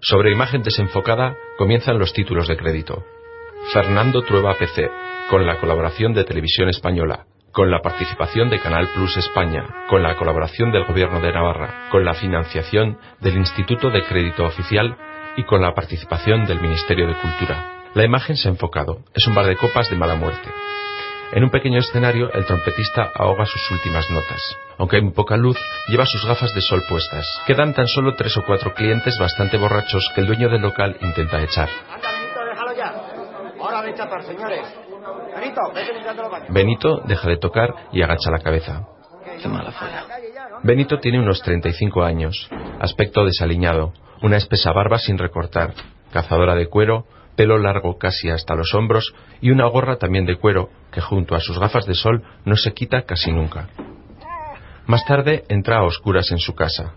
Sobre imagen desenfocada comienzan los títulos de crédito. Fernando Trueba PC, con la colaboración de Televisión Española, con la participación de Canal Plus España, con la colaboración del Gobierno de Navarra, con la financiación del Instituto de Crédito Oficial y con la participación del Ministerio de Cultura. La imagen se ha enfocado. Es un bar de copas de mala muerte. En un pequeño escenario, el trompetista ahoga sus últimas notas. Aunque hay muy poca luz, lleva sus gafas de sol puestas. Quedan tan solo tres o cuatro clientes bastante borrachos que el dueño del local intenta echar. Benito deja de tocar y agacha la cabeza. Qué mala falla. Benito tiene unos 35 años, aspecto desaliñado, una espesa barba sin recortar, cazadora de cuero, pelo largo casi hasta los hombros y una gorra también de cuero que junto a sus gafas de sol no se quita casi nunca. Más tarde entra a oscuras en su casa.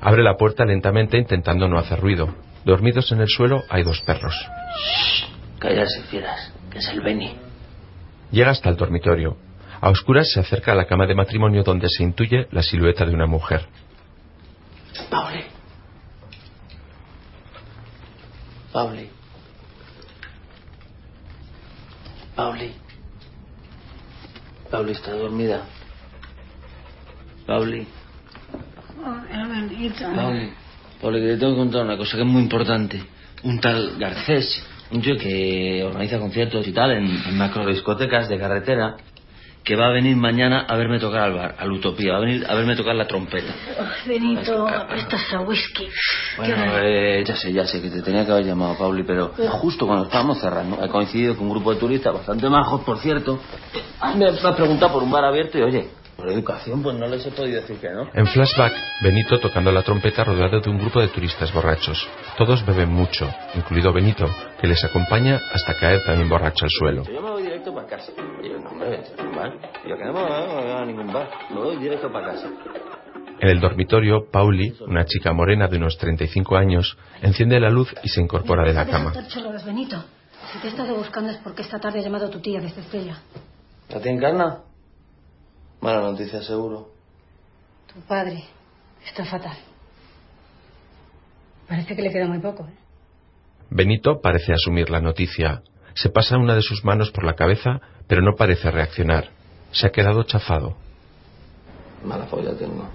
Abre la puerta lentamente intentando no hacer ruido. Dormidos en el suelo hay dos perros. Callarse, fieras, que es el Beni. Llega hasta el dormitorio. A oscuras se acerca a la cama de matrimonio donde se intuye la silueta de una mujer. Pauli. Pauli. Pauli. Pauli está dormida. Pauli. Pauli. Pauli, que te tengo que contar una cosa que es muy importante. Un tal Garcés, un tío que organiza conciertos y tal en, en macro discotecas de carretera, que va a venir mañana a verme tocar al bar, al Utopía, va a venir a verme tocar la trompeta. Benito, prestas a whisky. Bueno, eh, ya sé, ya sé que te tenía que haber llamado, Pauli, pero justo cuando estábamos cerrando, he coincidido con un grupo de turistas bastante majos, por cierto. Me, me ha preguntado por un bar abierto y, oye, por educación, pues no les he podido decir que no. En flashback, Benito tocando la trompeta rodeado de un grupo de turistas borrachos. Todos beben mucho, incluido Benito, que les acompaña hasta caer también borracho al suelo. Yo me voy directo para casa. Y yo, no, hombre, vente a un bar. Yo, que no me voy a ningún bar. Me voy directo para casa. En el dormitorio, Pauli, una chica morena de unos 35 años, enciende la luz y se incorpora de la cama. Benito. Si te he estado buscando es porque esta tarde ha llamado tu tía desde Estella. ¿La te encarna? Mala noticia, seguro. Tu padre está fatal. Parece que le queda muy poco, ¿eh? Benito parece asumir la noticia. Se pasa una de sus manos por la cabeza, pero no parece reaccionar. Se ha quedado chafado. Mala folla tengo.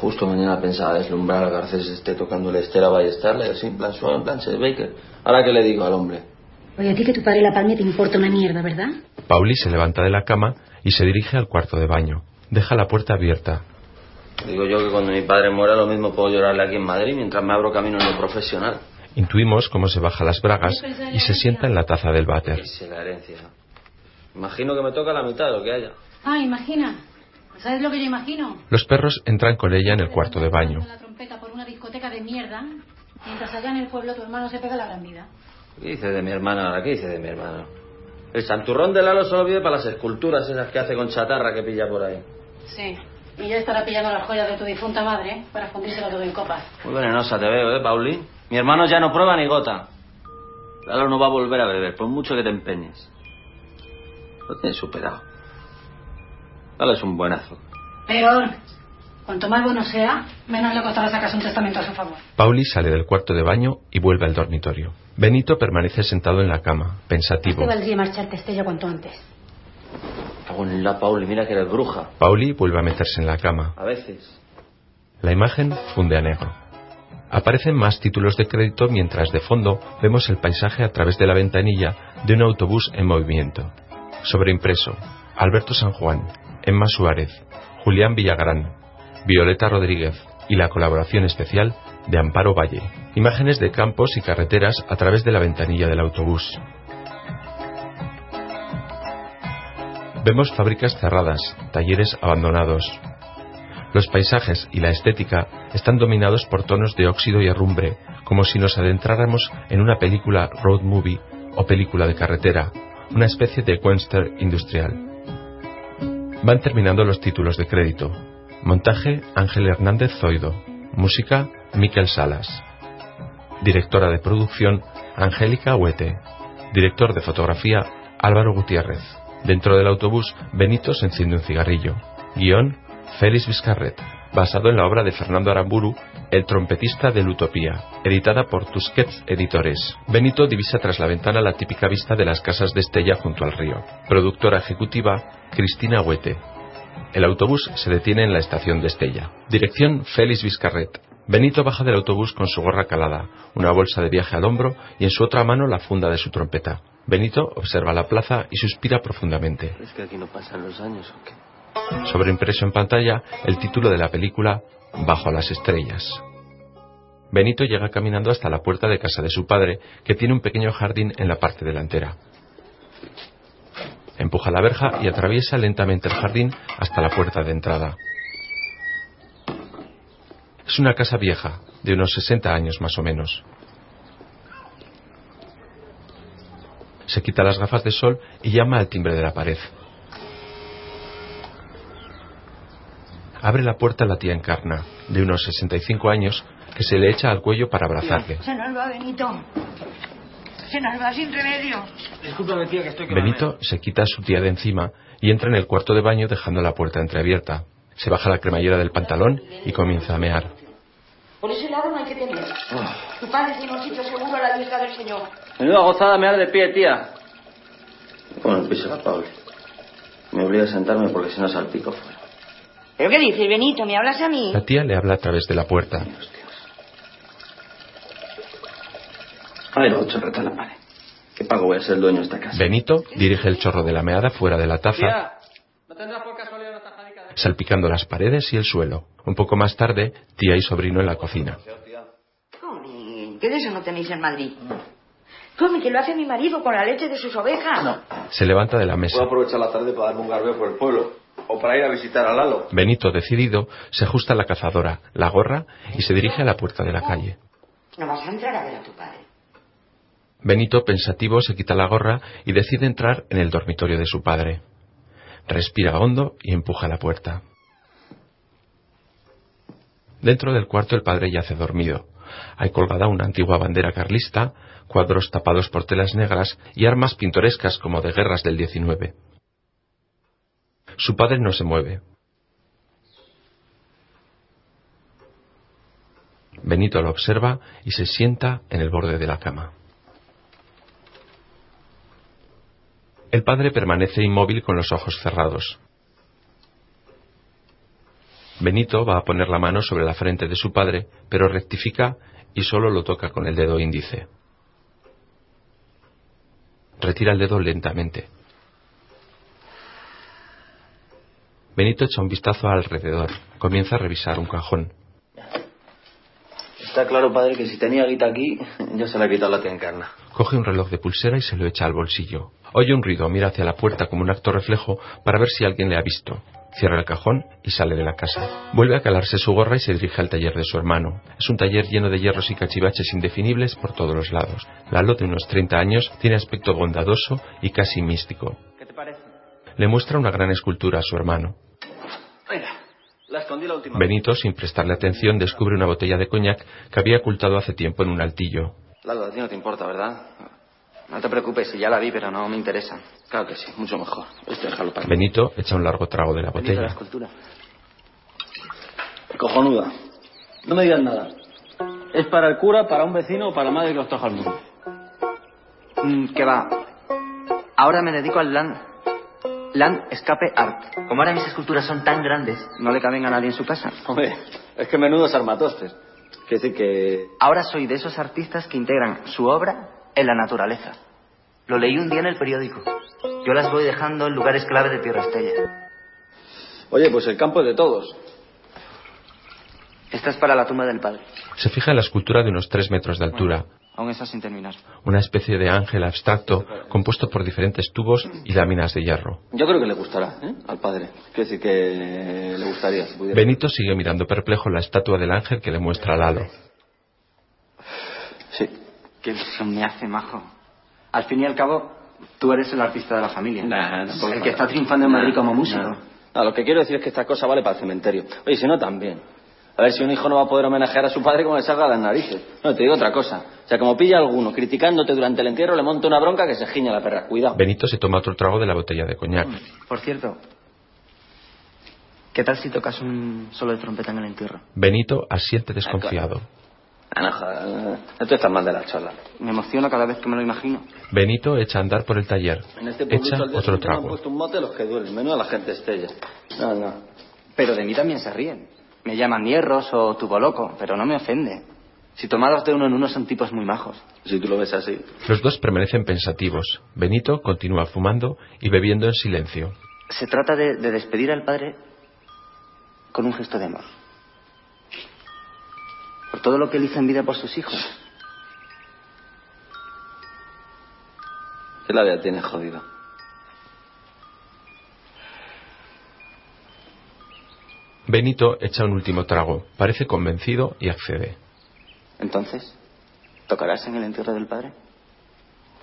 Justo mañana pensaba deslumbrar a Garcés esté tocando el Estera Ballestarla y así, en plan suave, en plan Baker. Ahora que le digo al hombre. Oye, a ti que tu padre la palme te importa una mierda, ¿verdad? Pauli se levanta de la cama y se dirige al cuarto de baño. Deja la puerta abierta. Digo yo que cuando mi padre muera lo mismo puedo llorarle aquí en Madrid mientras me abro camino en lo profesional. Intuimos cómo se baja las bragas y se sienta en la taza del váter. Es la herencia. Imagino que me toca la mitad de lo que haya. Ah, imagina. ¿Sabes lo que yo imagino? Los perros entran con ella en el cuarto de baño. la trompeta por una discoteca de mierda, mientras allá en el pueblo tu hermano se pega la gran vida. ¿Qué dice de mi hermana ahora? ¿Qué dice de mi hermano? El santurrón de Lalo solo vive para las esculturas esas que hace con chatarra que pilla por ahí. Sí. Y ya estará pillando las joyas de tu difunta madre para fundírsela todo en copas. Muy venenosa te veo, ¿eh, Pauli? Mi hermano ya no prueba ni gota. Lalo no va a volver a beber, por mucho que te empeñes. Lo tienes superado. Lalo es un buenazo. Peor. Cuanto más bueno sea, menos le costará sacarse un testamento a su favor. Pauli sale del cuarto de baño y vuelve al dormitorio. Benito permanece sentado en la cama, pensativo. te valdría marcharte, Estella, cuanto antes. Cago en la Pauli, mira que eres bruja. Pauli vuelve a meterse en la cama. A veces. La imagen funde a negro. Aparecen más títulos de crédito mientras de fondo vemos el paisaje a través de la ventanilla de un autobús en movimiento. Sobreimpreso, Alberto San Juan, Emma Suárez, Julián Villagrán, Violeta Rodríguez y la colaboración especial de Amparo Valle. Imágenes de campos y carreteras a través de la ventanilla del autobús. Vemos fábricas cerradas, talleres abandonados. Los paisajes y la estética están dominados por tonos de óxido y herrumbre, como si nos adentráramos en una película road movie o película de carretera, una especie de western industrial. Van terminando los títulos de crédito. Montaje Ángel Hernández Zoido. Música Miquel Salas. Directora de producción Angélica Huete. Director de fotografía Álvaro Gutiérrez. Dentro del autobús Benito se enciende un cigarrillo. Guión Félix Vizcarret, basado en la obra de Fernando Aramburu, El trompetista de Utopía, editada por Tusquets Editores. Benito divisa tras la ventana la típica vista de las casas de Estella junto al río. Productora ejecutiva, Cristina Huete. El autobús se detiene en la estación de Estella. Dirección Félix Vizcarret. Benito baja del autobús con su gorra calada, una bolsa de viaje al hombro y en su otra mano la funda de su trompeta. Benito observa la plaza y suspira profundamente. ¿Es que aquí no pasan los años o qué? Sobreimpreso en pantalla el título de la película Bajo las estrellas. Benito llega caminando hasta la puerta de casa de su padre, que tiene un pequeño jardín en la parte delantera. Empuja la verja y atraviesa lentamente el jardín hasta la puerta de entrada. Es una casa vieja, de unos 60 años más o menos. Se quita las gafas de sol y llama al timbre de la pared. Abre la puerta la tía Encarna, de unos 65 años, que se le echa al cuello para abrazarle. Se nos va sin remedio. Discúlpame, tía, que estoy que Benito se quita a su tía de encima y entra en el cuarto de baño dejando la puerta entreabierta. Se baja la cremallera del pantalón y comienza a mear. Por ese lado no hay que temer. Tu padre tiene un sitio seguro a la vista del Señor. Menuda gozada me de pie, tía. Bueno, el piso la Pablo. Me obliga a sentarme porque si no salpico fuera. ¿Pero qué dices, Benito? ¿Me hablas a mí? La tía le habla a través de la puerta. Lo chorreta en la pared. ¿Qué pago voy a ser el dueño de esta casa? Benito dirige el chorro de la meada fuera de la taza, Tía, ¿no tendrás por casualidad una tajadica de... salpicando las paredes y el suelo. Un poco más tarde, tía y sobrino en la cocina. Come, ¿qué de eso no tenéis en Madrid? Come, que lo hace mi marido con la leche de sus ovejas. Se levanta de la mesa. Puedo aprovechar la tarde para darme un garbeo por el pueblo. O para ir a visitar a Lalo. Benito, decidido, se ajusta la cazadora, la gorra y se dirige a la puerta de la calle. No vas a entrar a ver a tu padre. Benito, pensativo, se quita la gorra y decide entrar en el dormitorio de su padre. Respira hondo y empuja la puerta. Dentro del cuarto el padre yace dormido. Hay colgada una antigua bandera carlista, cuadros tapados por telas negras y armas pintorescas como de guerras del 19. Su padre no se mueve. Benito lo observa y se sienta en el borde de la cama. El padre permanece inmóvil con los ojos cerrados. Benito va a poner la mano sobre la frente de su padre, pero rectifica y solo lo toca con el dedo índice. Retira el dedo lentamente. Benito echa un vistazo alrededor. Comienza a revisar un cajón. Está claro, padre, que si tenía guita aquí, ya se la ha quitado la Encarna. Coge un reloj de pulsera y se lo echa al bolsillo. Oye un ruido, mira hacia la puerta como un acto reflejo para ver si alguien le ha visto. Cierra el cajón y sale de la casa. Vuelve a calarse su gorra y se dirige al taller de su hermano. Es un taller lleno de hierros y cachivaches indefinibles por todos los lados. Lalo, de unos 30 años, tiene aspecto bondadoso y casi místico. ¿Qué te parece? Le muestra una gran escultura a su hermano. Venga, la escondí la última Benito, sin prestarle atención, descubre una botella de coñac que había ocultado hace tiempo en un altillo. Lalo, a ti no te importa, ¿verdad? No te preocupes, si ya la vi, pero no me interesa. Claro que sí, mucho mejor. Este déjalo para mí. Benito echa un largo trago de la Benito, la botella. escultura. Cojonuda. No me digas nada. ¿Es para el cura, para un vecino o para la madre que os trajo al mundo? Mm, que va. Ahora me dedico al land, land escape art. Como ahora mis esculturas son tan grandes, no le caben a nadie en su casa. Hombre, es que menudos armatostes. Quiere decir que... Ahora soy de esos artistas que integran su obra en la naturaleza. Lo leí un día en el periódico. Yo las voy dejando en lugares clave de Tierra Estella. Oye, pues el campo es de todos. Esta es para la tumba del padre. Se fija en la escultura de unos tres metros de altura. Aún está sin terminar. Una especie de ángel abstracto compuesto por diferentes tubos y láminas de hierro. Yo creo que le gustará, ¿eh? Al padre. Quiero decir que le gustaría. Si pudiera. Benito sigue mirando perplejo la estatua del ángel que le muestra a Lalo. Sí. ¿Qué ilusión me hace, majo? Al fin y al cabo, tú eres el artista de la familia. Nah, tampoco el que está triunfando en Madrid Nah, como músico. nah. No, lo que quiero decir es que esta cosa vale para el cementerio. Oye, si no, también. A ver si un hijo no va a poder homenajear a su padre como le salga a las narices. No, te digo otra cosa. O sea, como pilla a alguno criticándote durante el entierro, le monta una bronca que se giña la perra. Cuidado. Benito se toma otro trago de la botella de coñac. Por cierto, ¿qué tal si tocas un solo de trompeta en el entierro? Benito asiente desconfiado. Ah, no, joder. No tú estás mal de la chola. Me emociono cada vez que me lo imagino. Benito echa a andar por el taller. En este Echa otro me han trago. puesto un mote los que duelen. Menos a la gente estella. No, no. Pero de mí también se ríen. Me llaman hierros o tubo loco, pero no me ofende. Si tomados de uno en uno son tipos muy majos. Si tú lo ves así. Los dos permanecen pensativos. Benito continúa fumando y bebiendo en silencio. Se trata de, de despedir al padre con un gesto de amor. Por todo lo que él hizo en vida por sus hijos. ¿Qué la vida tiene jodida? Benito echa un último trago. Parece convencido y accede. Entonces, ¿tocarás en el entierro del padre?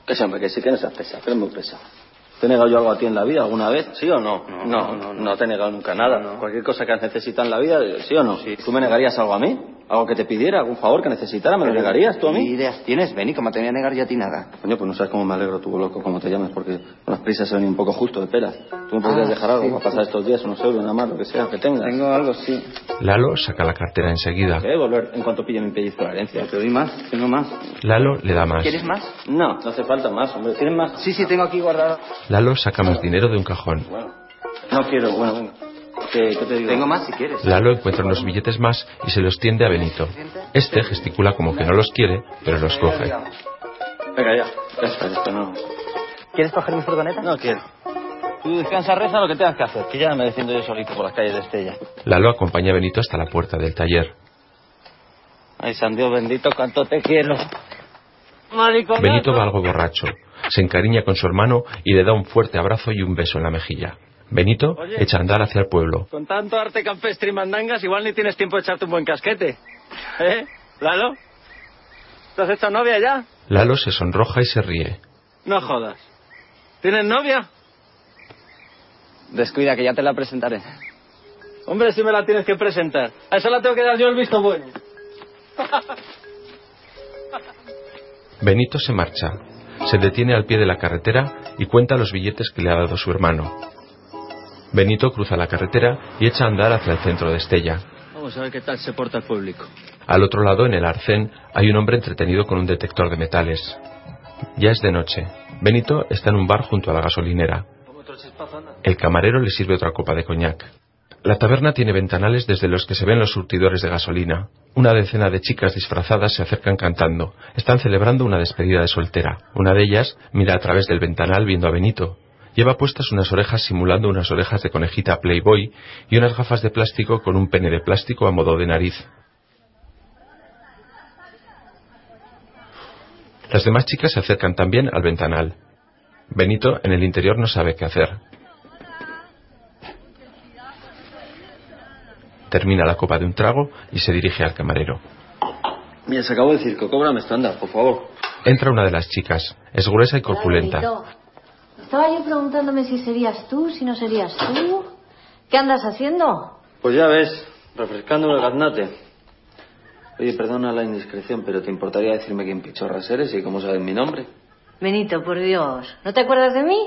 Que sí, hombre, que sí que no seas pesado, que eres muy pesado. ¿Te he negado yo algo a ti en la vida alguna vez? ¿Sí o no? No, no, no, no, te he negado nunca nada. Cualquier cosa que necesitas en la vida, ¿sí o no? ¿Tú me negarías algo a mí? ¿Algo que te pidiera? ¿Algún favor que necesitara? ¿Me lo negarías tú a ¿Qué mí? ideas tienes, Benny? ¿Cómo te voy a negar yo a ti nada? Coño, pues no sabes cómo me alegro, tú loco, cómo te llamas, porque con las prisas se ven un poco justo de peras. ¿Tú me podrías Ah, dejar algo sí, para pasar estos días, unos euros, nada más, lo que sea, que tengas? Tengo algo, sí. Lalo saca la cartera enseguida. ¿Qué? Volver en cuanto pille mi pellizco la herencia. Te doy más, tengo más. Lalo le da más. ¿Quieres más? No, no hace falta más, hombre. ¿Tienes más? Sí, sí, tengo aquí guardado. Lalo saca más dinero de un cajón. Bueno, no quiero, bueno, venga. ¿Qué, qué te digo? Tengo más si quieres. Lalo encuentra unos billetes más y se los tiende a Benito. Este gesticula como que no los quiere, pero los coge. Venga, ya. Está, no. ¿Quieres coger mi furgoneta? No quiero. Tú descansa, reza lo que tengas que hacer, que ya me defiendo yo solito por las calles de Estella. Lalo acompaña a Benito hasta la puerta del taller. Ay, San Dios bendito, cuánto te quiero. Benito va algo borracho. Se encariña con su hermano y le da un fuerte abrazo y un beso en la mejilla. Benito Oye. echa a andar hacia el pueblo. Con tanto arte campestre y mandangas, igual ni tienes tiempo de echarte un buen casquete. ¿Eh? ¿Lalo? ¿Te has hecho novia ya? Lalo se sonroja y se ríe. No jodas. ¿Tienes novia? Descuida, que ya te la presentaré. Hombre, si me la tienes que presentar. A eso la tengo que dar yo el visto bueno. Benito se marcha. Se detiene al pie de la carretera y cuenta los billetes que le ha dado su hermano. Benito cruza la carretera y echa a andar hacia el centro de Estella. Vamos a ver qué tal se porta el público. Al otro lado, en el arcén, hay un hombre entretenido con un detector de metales. Ya es de noche. Benito está en un bar junto a la gasolinera. El camarero le sirve otra copa de coñac. La taberna tiene ventanales desde los que se ven los surtidores de gasolina. Una decena de chicas disfrazadas se acercan cantando. Están celebrando una despedida de soltera. Una de ellas mira a través del ventanal viendo a Benito. Lleva puestas unas orejas simulando unas orejas de conejita Playboy y unas gafas de plástico con un pene de plástico a modo de nariz. Las demás chicas se acercan también al ventanal. Benito en el interior no sabe qué hacer. Termina la copa de un trago y se dirige al camarero. Mira, se acabó el circo. Cóbrame estándar, por favor. Entra una de las chicas. Es gruesa y corpulenta. Estaba yo preguntándome si serías tú, si no serías tú. ¿Qué andas haciendo? Pues ya ves, refrescándome el gaznate. Oye, perdona la indiscreción, pero ¿te importaría decirme quién pichorras eres y cómo sabes mi nombre? Benito, por Dios. ¿No te acuerdas de mí?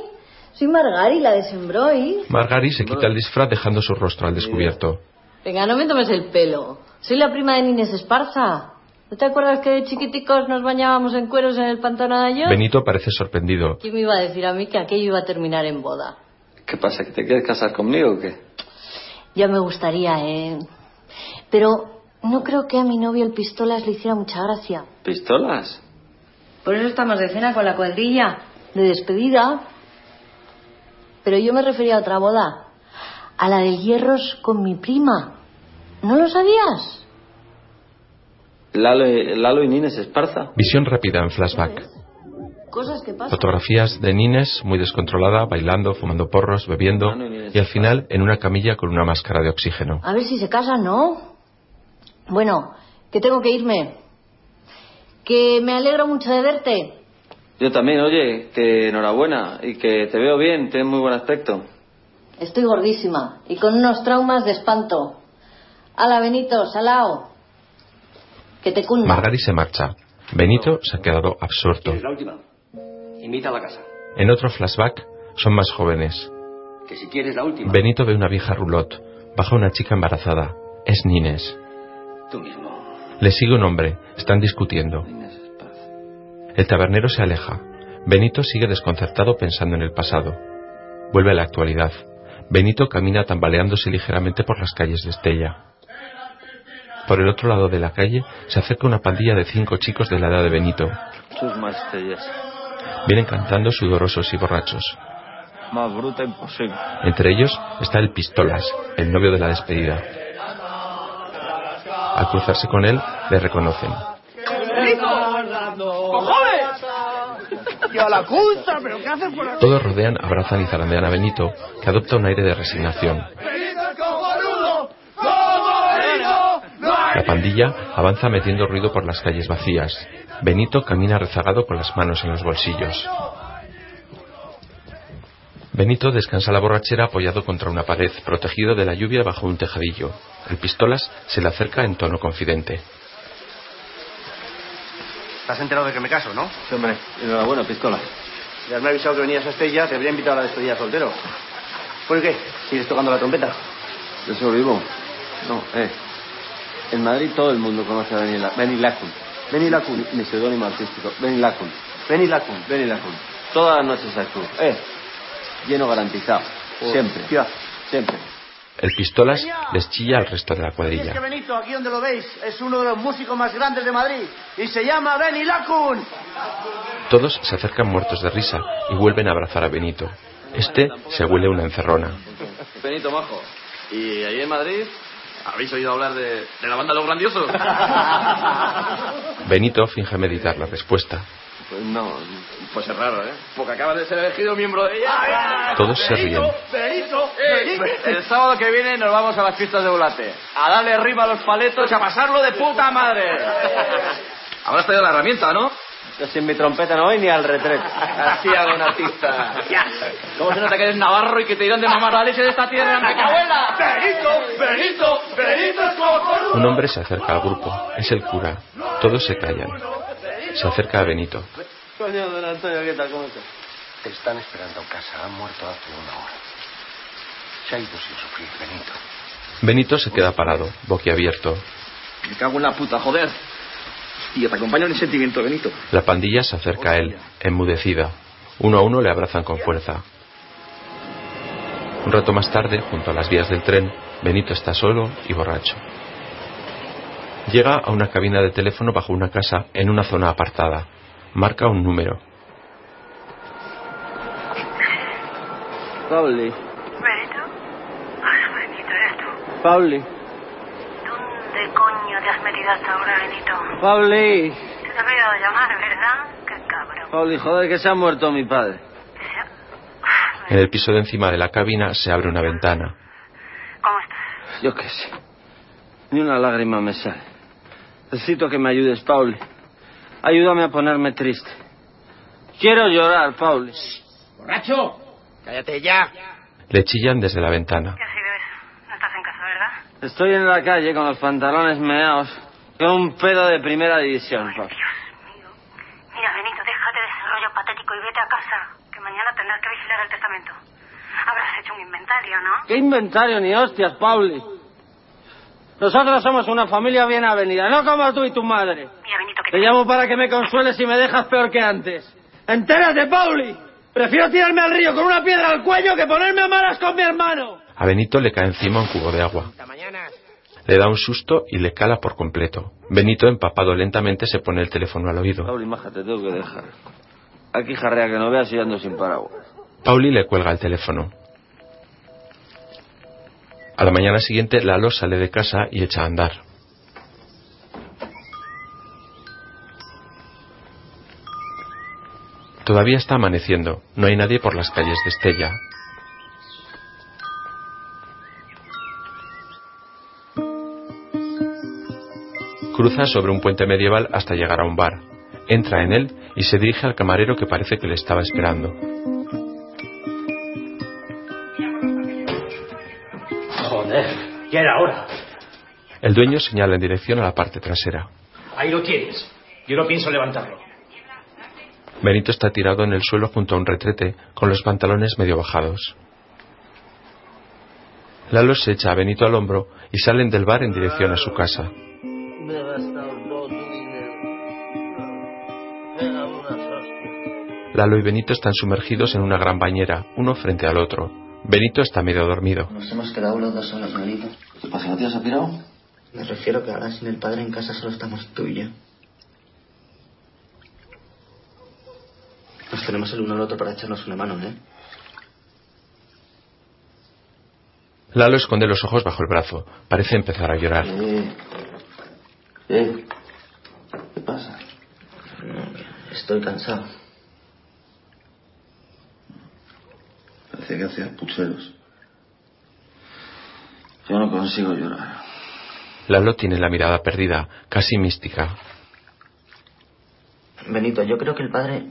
Soy Margari, la de Sembroy. Margari se quita el disfraz dejando su rostro al descubierto. Venga, no me tomes el pelo. Soy la prima de Inés Esparza. ¿No te acuerdas que de chiquiticos nos bañábamos en cueros en el pantano de Ayoz? Benito parece sorprendido. ¿Quién me iba a decir a mí que aquello iba a terminar en boda? ¿Qué pasa, que te quieres casar conmigo o qué? Ya me gustaría, ¿eh? Pero no creo que a mi novio el pistolas le hiciera mucha gracia. ¿Pistolas? Por eso estamos de cena con la cuadrilla, de despedida. Pero yo me refería a otra boda, a la del Hierros con mi prima. ¿No lo sabías? Lalo, y- Lalo y Nines Esparza. Visión rápida en flashback. Cosas que pasan. Fotografías de Nines muy descontrolada, bailando, fumando porros, bebiendo y al final en una camilla con una máscara de oxígeno. A ver si se casan, ¿no? Bueno, que tengo que irme. Que me alegro mucho de verte. Yo también, oye, que enhorabuena y que te veo bien, tienes muy buen aspecto. Estoy gordísima y con unos traumas de espanto. Ala, Benito, salao. Que te cunda. Margari se marcha. Benito se ha quedado absorto. La última. Invita a la casa. En otro flashback son más jóvenes. Que si quieres la última. Benito ve una vieja roulotte. Baja una chica embarazada. Es Nines. Tú mismo. Le sigue un hombre. Están discutiendo. El tabernero se aleja. Benito sigue desconcertado pensando en el pasado. Vuelve a la actualidad. Benito camina tambaleándose ligeramente por las calles de Estella. Por el otro lado de la calle se acerca una pandilla de cinco chicos de la edad de Benito. Vienen cantando sudorosos y borrachos. Más bruta imposible. Entre ellos está el Pistolas, el novio de la despedida. Al cruzarse con él, le reconocen. ¡Y a la culta! ¿Pero qué haces por aquí? Todos rodean, abrazan y zarandean a Benito, que adopta un aire de resignación. La pandilla avanza metiendo ruido por las calles vacías. Benito camina rezagado con las manos en los bolsillos. Benito descansa la borrachera apoyado contra una pared, protegido de la lluvia bajo un tejadillo. El pistolas se le acerca en tono confidente. ¿Te has enterado de que me caso, no? Sí, hombre, enhorabuena, pistola. Ya me ha avisado que venías a Estella, te habría invitado a la despedida soltero. ¿Por qué? ¿Sigues tocando la trompeta? De eso vivo. No, eh. En Madrid todo el mundo conoce a Benny, La Benny Lacun. Benny Lacun. Mi seudónimo artístico. Benny Lacun. Benny Lacun. Benny Lacun. Todas las noches al club. Eh. Lleno garantizado. Siempre. Hostia. Siempre. El pistolas les chilla al resto de la Y es que cuadrilla. Benito, aquí donde lo veis, es uno de los músicos más grandes de Madrid. Y se llama Benny Lacun. Todos se acercan muertos de risa y vuelven a abrazar a Benito. Este se huele una encerrona. Benito Majo. ¿Y ahí en Madrid? ¿Habéis oído hablar de, de la banda Los Grandiosos? Benito finge meditar la respuesta. Pues no, pues es raro, ¿eh? Porque acabas de ser elegido miembro de ella. Todos se ríen. Benito, El sábado que viene nos vamos a las pistas de volate. A darle arriba a los paletos y a pasarlo de puta madre. Habrás traído la herramienta, ¿no? Yo sin mi trompeta no voy ni al retrete. Así hago una artista. ¿Cómo se nota que eres navarro y que te dieron de mamar la leche de esta tierra? ¡Me abuela! Benito, Benito, Benito es cojonudo. Un hombre se acerca al grupo. Es el cura. Todos se callan. Se acerca a Benito. Coño, don Antonio, ¿qué tal? ¿Cómo estás? Te están esperando en casa. Han muerto hace una hora. Se ha ido sin sufrir, Benito. Benito se queda parado, boquiabierto. Me cago en la puta, joder. Hostia, te acompaña en el sentimiento, Benito. La pandilla se acerca a él, enmudecida. Uno a uno le abrazan con fuerza. Un rato más tarde, junto a las vías del tren, Benito está solo y borracho. Llega a una cabina de teléfono bajo una casa en una zona apartada. Marca un número. Pauli, ¿Benito? Ah, Benito, eres tú. Pauli, ¿Dónde coño te has metido hasta ahora, Benito? Pauli. Se te ha olvidado llamar, ¿verdad? Qué cabrón. Pauli, joder, que se ha muerto mi padre. En el piso de encima de la cabina se abre una ventana. ¿Cómo estás? Yo qué sé. Ni una lágrima me sale. Necesito que me ayudes, Pauli. Ayúdame a ponerme triste. Quiero llorar, Pauli. ¡Borracho! ¡Cállate ya! Le chillan desde la ventana. ¿Qué ha sido eso? No estás en casa, ¿verdad? Estoy en la calle con los pantalones meados. Con un pedo de primera división, Pauli. Mira, Benito, déjate de ese rollo patético y vete a casa, que mañana tendrás que vigilar el testamento. Habrás hecho un inventario, ¿no? ¿Qué inventario ni hostias, Pauli? Nosotros somos una familia bien avenida, no como tú y tu madre. Mira, Benito, que Te llamo para que me consueles y me dejas peor que antes. ¡Entérate, Pauli! Prefiero tirarme al río con una piedra al cuello que ponerme a malas con mi hermano. A Benito le cae encima un cubo de agua. Le da un susto y le cala por completo. Benito, empapado lentamente, se pone el teléfono al oído. Pauli, maja, tengo que dejar. Aquí jarrea que no veas y ando sin paraguas. Pauli le cuelga el teléfono. A la mañana siguiente, Lalo sale de casa y echa a andar. Todavía está amaneciendo. No hay nadie por las calles de Estella. Cruza sobre un puente medieval hasta llegar a un bar. Entra en él y se dirige al camarero que parece que le estaba esperando. Joder, ya era hora. El dueño señala en dirección a la parte trasera. Ahí lo tienes. Yo no pienso levantarlo. Benito está tirado en el suelo junto a un retrete, con los pantalones medio bajados. Lalo se echa a Benito al hombro y salen del bar en dirección a su casa. Lalo y Benito están sumergidos en una gran bañera, uno frente al otro. Benito está medio dormido. Nos hemos quedado los dos solos, Benito. ¿Qué pasa? ¿No te has? Me refiero que ahora sin el padre en casa solo estamos tú y yo. Nos tenemos el uno al otro para echarnos una mano, ¿eh? Lalo esconde los ojos bajo el brazo. Parece empezar a llorar. Eh. Eh. ¿Qué pasa? Estoy cansado. Parece que hacías pucheros. Yo no consigo llorar. Lalo tiene la mirada perdida, casi mística. Benito, yo creo que el padre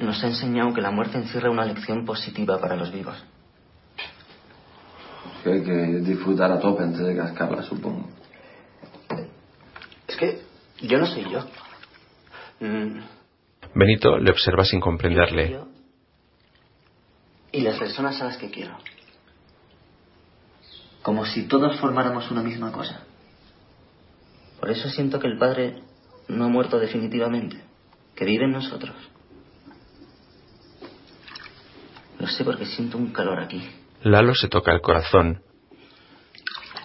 nos ha enseñado que la muerte encierra una lección positiva para los vivos. Que hay que disfrutar a tope antes de cascarla, supongo. Que yo no soy yo. Mm, Benito le observa sin comprenderle. y las personas a las que quiero. Como si todos formáramos una misma cosa. Por eso siento que el padre no ha muerto definitivamente, que vive en nosotros. Lo sé porque siento un calor aquí. Lalo se toca el corazón.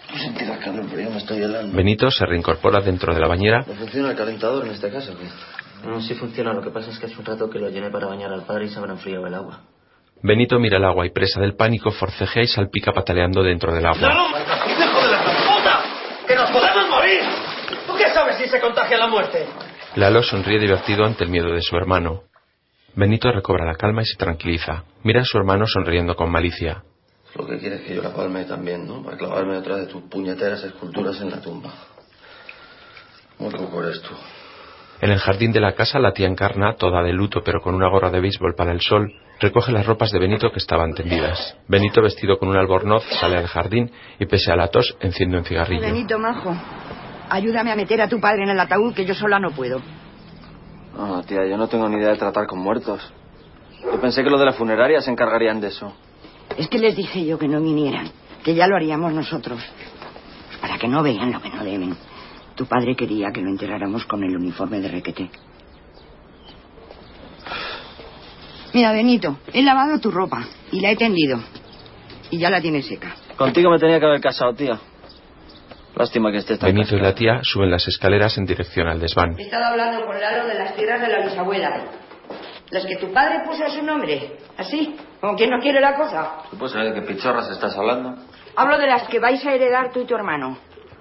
Tú sentirás calor, pero yo me estoy helando. Benito se reincorpora dentro de la bañera ¿No funciona el calentador en esta casa o qué? No, sí funciona. Lo que pasa es que hace un rato que lo llené para bañar al padre y se habrá enfriado el agua. Benito mira el agua y presa del pánico forcejea y salpica pataleando dentro del agua. ¡Hijo de la puta! ¡Que nos podemos morir! ¿Tú qué sabes si se contagia la muerte? Lalo sonríe divertido ante el miedo de su hermano. Benito recobra la calma y se tranquiliza. Mira a su hermano sonriendo con malicia. Lo que quieres es que yo la palme también, ¿no? Para clavarme otra de tus puñeteras esculturas en la tumba. Muy poco eres tú. En el jardín de la casa, la tía Encarna, toda de luto pero con una gorra de béisbol para el sol, recoge las ropas de Benito que estaban tendidas. Benito, vestido con un albornoz, sale al jardín y, pese a la tos, enciende un cigarrillo. Benito, majo, ayúdame a meter a tu padre en el ataúd que yo sola no puedo. No, tía, yo no tengo ni idea de tratar con muertos. Yo pensé que los de la funeraria se encargarían de eso. Es que les dije yo que no vinieran, que ya lo haríamos nosotros. Para que no vean lo que no deben. Tu padre quería que lo enterráramos con el uniforme de requete. Mira, Benito, he lavado tu ropa y la he tendido. Y ya la tienes seca. Contigo me tenía que haber casado, tía. Lástima que estés tan Benito y la tía suben las escaleras en dirección al desván. He estado hablando con Lalo de las tierras de la bisabuela. Las que tu padre puso a su nombre. Así, como quien no quiere la cosa. ¿Tú puedes saber de qué pichorras estás hablando? Hablo de las que vais a heredar tú y tu hermano.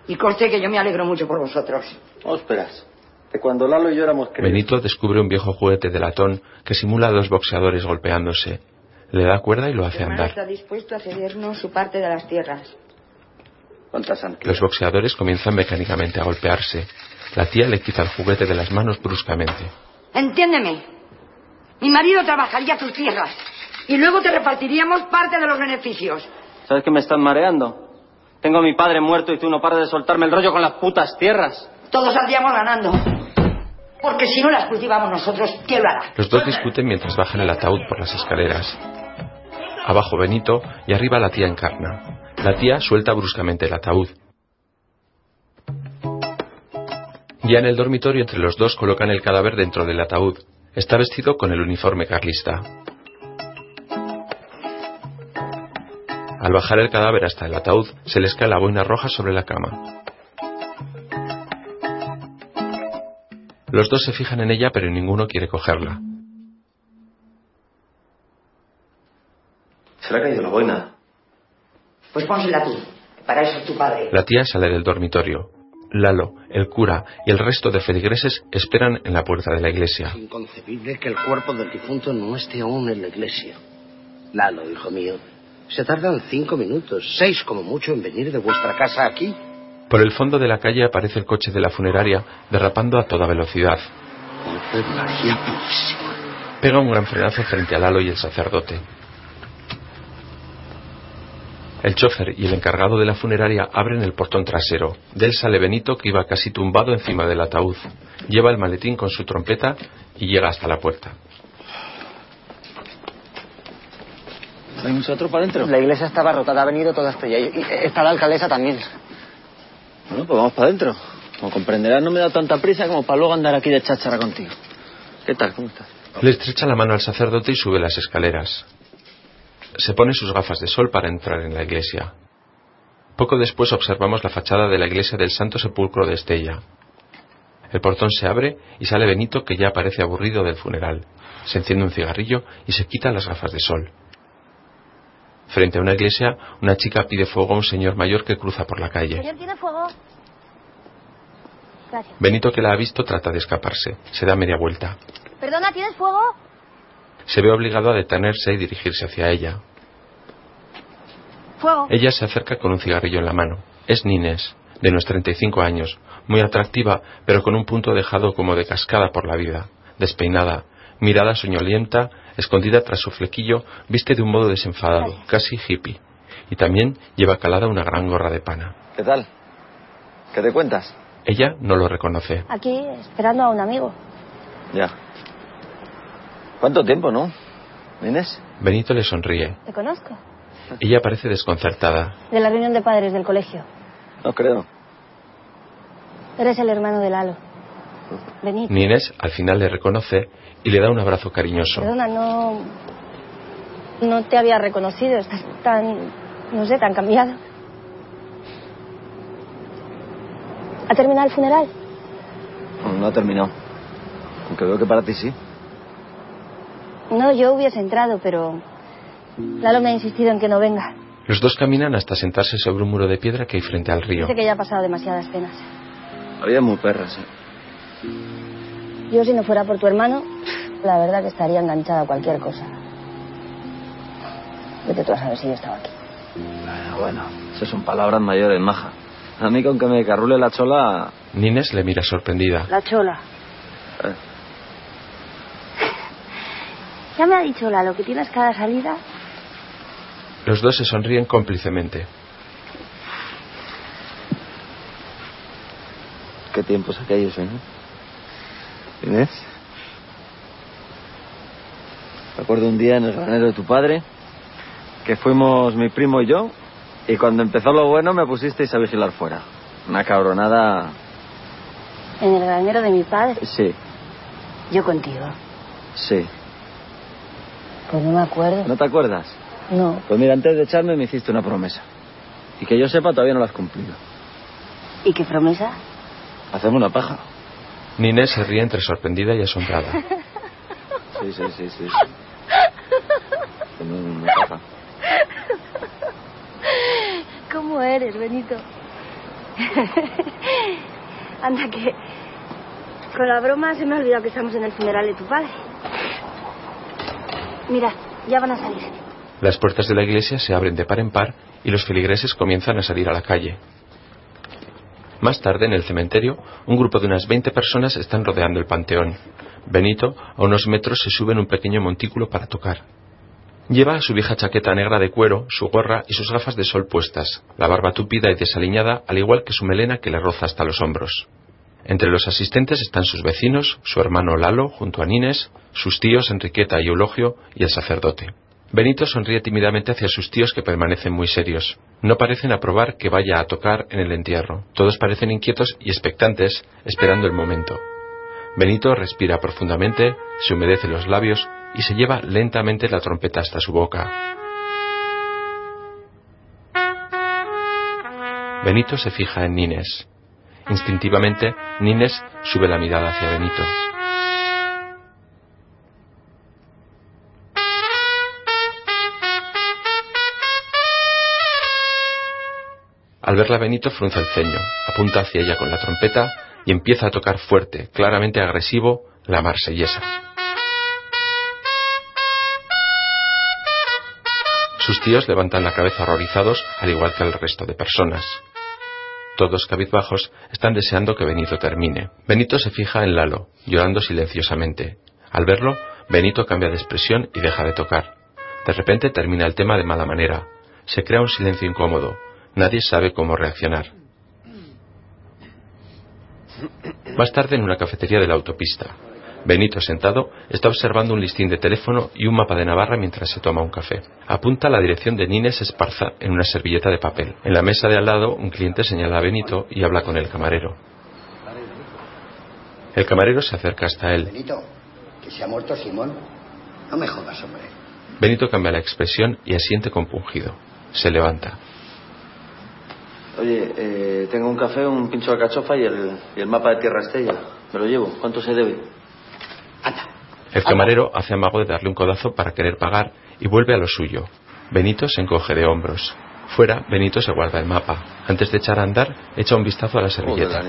Y conste que yo me alegro mucho por vosotros. ¿Cómo esperas? Que cuando Lalo y yo éramos críos... Benito descubre un viejo juguete de latón que simula a dos boxeadores golpeándose. Le da cuerda y lo hace andar. está dispuesto a cedernos su parte de las tierras. ¿Cuántas han Los boxeadores comienzan mecánicamente a golpearse. La tía le quita el juguete de las manos bruscamente. Entiéndeme. Mi marido trabajaría tus tierras. Y luego te repartiríamos parte de los beneficios. ¿Sabes que me están mareando? Tengo a mi padre muerto y tú no paras de soltarme el rollo con las putas tierras. Todos saldríamos ganando. Porque si no las cultivamos nosotros, ¿quién lo hará? Los dos discuten mientras bajan el ataúd por las escaleras. Abajo Benito y arriba la tía Encarna. La tía suelta bruscamente el ataúd. Ya en el dormitorio entre los dos colocan el cadáver dentro del ataúd. Está vestido con el uniforme carlista. Al bajar el cadáver hasta el ataúd, se les cae la boina roja sobre la cama. Los dos se fijan en ella, pero ninguno quiere cogerla. Se le ha caído la boina. Pues pónsela tú. Para eso es tu padre. La tía sale del dormitorio. Lalo, el cura y el resto de feligreses esperan en la puerta de la iglesia. Es inconcebible que el cuerpo del difunto no esté aún en la iglesia. Lalo, hijo mío, se tardan cinco minutos, seis como mucho en venir de vuestra casa aquí. Por el fondo de la calle aparece el coche de la funeraria derrapando a toda velocidad. Pega un gran frenazo frente a Lalo y el sacerdote. El chofer y el encargado de la funeraria abren el portón trasero. De él sale Benito, que iba casi tumbado encima del ataúd. Lleva el maletín con su trompeta y llega hasta la puerta. ¿Hay mucha tropa dentro? La iglesia está abarrotada, ha venido toda Estella. Y y está la alcaldesa también. Bueno, pues vamos para adentro. Como comprenderás, no me da tanta prisa como para luego andar aquí de cháchara contigo. ¿Qué tal? ¿Cómo estás? Le estrecha la mano al sacerdote y sube las escaleras. Se pone sus gafas de sol para entrar en la iglesia. Poco después observamos la fachada de la iglesia del Santo Sepulcro de Estella. El portón se abre y sale Benito que ya parece aburrido del funeral. Se enciende un cigarrillo y se quita las gafas de sol. Frente a una iglesia, una chica pide fuego a un señor mayor que cruza por la calle. Señor, ¿tiene fuego? Gracias. Benito, que la ha visto, trata de escaparse. Se da media vuelta. Perdona, ¿tienes fuego? Se ve obligado a detenerse y dirigirse hacia ella. Fuego. Ella se acerca con un cigarrillo en la mano. Es Nines, de unos 35 años, muy atractiva, pero con un punto dejado como de cascada por la vida, despeinada, mirada soñolienta, escondida tras su flequillo, viste de un modo desenfadado, casi hippie, y también lleva calada una gran gorra de pana. ¿Qué tal? ¿Qué te cuentas? Ella no lo reconoce. Aquí, esperando a un amigo. Ya. ¿Cuánto tiempo, no? ¿Inés? Benito le sonríe. ¿Te conozco? Ella parece desconcertada. De la reunión de padres del colegio. No creo. Eres el hermano de Lalo. Benito. Nines al final le reconoce y le da un abrazo cariñoso. Perdona, no. No te había reconocido. Estás tan. No sé, tan cambiado. ¿Ha terminado el funeral? No, no ha terminado. Aunque veo que para ti sí. No, yo hubiese entrado, pero. Lalo me ha insistido en que no venga. Los dos caminan hasta sentarse sobre un muro de piedra que hay frente al río. Dice que ya ha pasado demasiadas penas. Había muy perras, ¿eh? Yo, si no fuera por tu hermano, la verdad que estaría enganchada a cualquier cosa. Vete tú a saber si yo estaba aquí. Bueno, bueno, eso son palabras mayores, maja. A mí con que me carrule la chola... Nines le mira sorprendida. La chola. Eh, Ya me ha dicho Lalo que tienes cada salida. Los dos se sonríen cómplicemente. qué tiempos aquellos, ¿eh? Inés. Recuerdo un día en el granero de tu padre que fuimos mi primo y yo y cuando empezó lo bueno me pusisteis a vigilar fuera. Una cabronada... En el granero de mi padre. Sí, Yo contigo. sí. Pues no me acuerdo. ¿No te acuerdas? No. Pues mira, antes de echarme me hiciste una promesa. Y que yo sepa todavía no la has cumplido. ¿Y qué promesa? Hacemos una paja. Nines se ríe entre sorprendida y asombrada. Sí, sí, sí, sí. Hacemos una paja. ¿Cómo eres, Benito? Anda, que con la broma se me ha olvidado que estamos en el funeral de tu padre. Mira, ya van a salir. Las puertas de la iglesia se abren de par en par y los feligreses comienzan a salir a la calle. Más tarde, en el cementerio, un grupo de unas 20 personas están rodeando el panteón. Benito, a unos metros, se sube en un pequeño montículo para tocar. Lleva su vieja chaqueta negra de cuero, su gorra y sus gafas de sol puestas, la barba tupida y desaliñada, al igual que su melena que le roza hasta los hombros. Entre los asistentes están sus vecinos, su hermano Lalo, junto a Nines, sus tíos Enriqueta y Eulogio y el sacerdote. Benito sonríe tímidamente hacia sus tíos que permanecen muy serios. No parecen aprobar que vaya a tocar en el entierro. Todos parecen inquietos y expectantes, esperando el momento. Benito respira profundamente, se humedece los labios y se lleva lentamente la trompeta hasta su boca. Benito se fija en Nines. Instintivamente, Nines sube la mirada hacia Benito. Al verla Benito frunce el ceño, apunta hacia ella con la trompeta y empieza a tocar fuerte, claramente agresivo, la marsellesa. Sus tíos levantan la cabeza horrorizados, al igual que el resto de personas. Todos cabizbajos están deseando que Benito termine. Benito se fija en Lalo, llorando silenciosamente. Al verlo, Benito cambia de expresión y deja de tocar. De repente termina el tema de mala manera. Se crea un silencio incómodo. Nadie sabe cómo reaccionar. Más tarde en una cafetería de la autopista. Benito, sentado, está observando un listín de teléfono y un mapa de Navarra mientras se toma un café. Apunta la dirección de Nines Esparza en una servilleta de papel. En la mesa de al lado, un cliente señala a Benito y habla con el camarero. El camarero se acerca hasta él. Benito, que se ha muerto Simón. No me jodas, hombre. Benito cambia la expresión y asiente compungido. Se levanta. Oye, eh, tengo un café, un pincho de cachofa y el, y el mapa de Tierra Estella. Me lo llevo. ¿Cuánto se debe? El camarero hace amago de darle un codazo para querer pagar y vuelve a lo suyo. Benito se encoge de hombros. Fuera, Benito se guarda el mapa. Antes de echar a andar, echa un vistazo a la servilleta.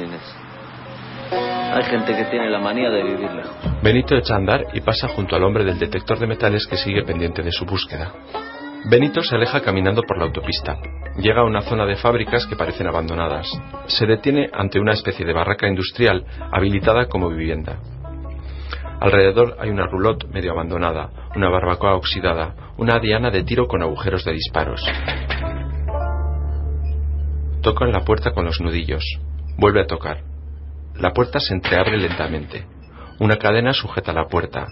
Hay gente que tiene la manía de vivir lejos. Benito echa a andar y pasa junto al hombre del detector de metales que sigue pendiente de su búsqueda. Benito se aleja caminando por la autopista. Llega a una zona de fábricas que parecen abandonadas. Se detiene ante una especie de barraca industrial habilitada como vivienda. Alrededor hay una roulotte medio abandonada, una barbacoa oxidada, una diana de tiro con agujeros de disparos. Toca en la puerta con los nudillos. Vuelve a tocar. La puerta se entreabre lentamente. Una cadena sujeta la puerta.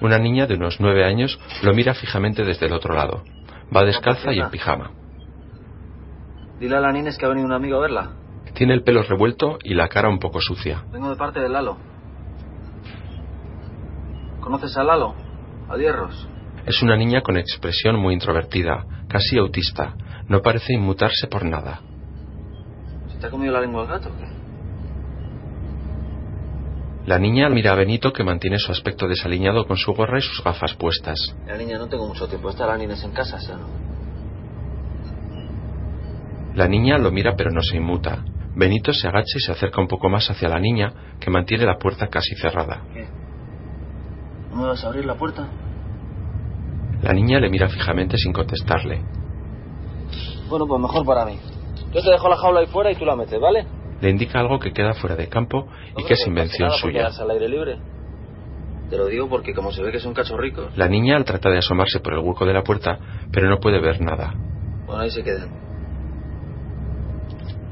Una niña de unos nueve años lo mira fijamente desde el otro lado. Va descalza y en pijama. Dile a la Nines que ha venido un amigo a verla. Tiene el pelo revuelto y la cara un poco sucia. Vengo de parte de Lalo. ¿Conoces a Lalo? A Dierros. Es una niña con expresión muy introvertida, casi autista. No parece inmutarse por nada. ¿Se te ha comido la lengua el gato o qué? La niña mira a Benito que mantiene su aspecto desaliñado con su gorra y sus gafas puestas. La niña, no tengo mucho tiempo. Está la Nines en casa, ¿sí o no? La niña lo mira pero no se inmuta. Benito se agacha y se acerca un poco más hacia la niña, que mantiene la puerta casi cerrada. ¿No me vas a abrir la puerta? La niña le mira fijamente sin contestarle. Bueno, pues mejor para mí. Yo te dejo la jaula ahí fuera y tú la metes, ¿vale? Le indica algo que queda fuera de campo y que es invención suya. al aire libre. Te lo digo porque como se ve que son cachorricos... La niña trata de asomarse por el hueco de la puerta, pero no puede ver nada. Bueno, ahí se quedan.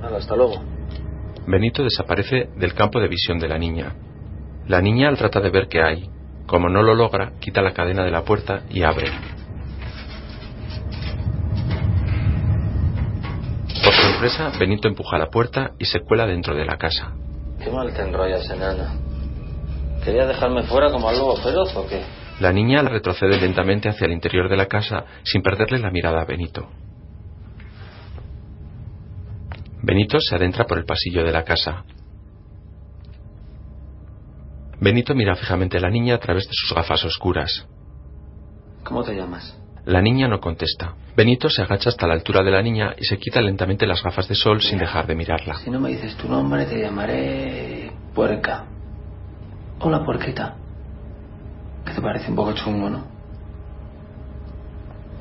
Nada, hasta luego. Benito desaparece del campo de visión de la niña. La niña trata de ver qué hay. Como no lo logra, quita la cadena de la puerta y abre. Por sorpresa, Benito empuja la puerta y se cuela dentro de la casa. Qué mal te enrollas, enana. ¿Querías dejarme fuera como al lobo feroz o qué? La niña retrocede lentamente hacia el interior de la casa sin perderle la mirada a Benito. Benito se adentra por el pasillo de la casa. Benito mira fijamente a la niña a través de sus gafas oscuras. ¿Cómo te llamas? La niña no contesta. Benito se agacha hasta la altura de la niña y se quita lentamente las gafas de sol sin dejar de mirarla. Si no me dices tu nombre, te llamaré... Puerca. Hola, puerquita. ¿Qué te parece un poco chungo, no?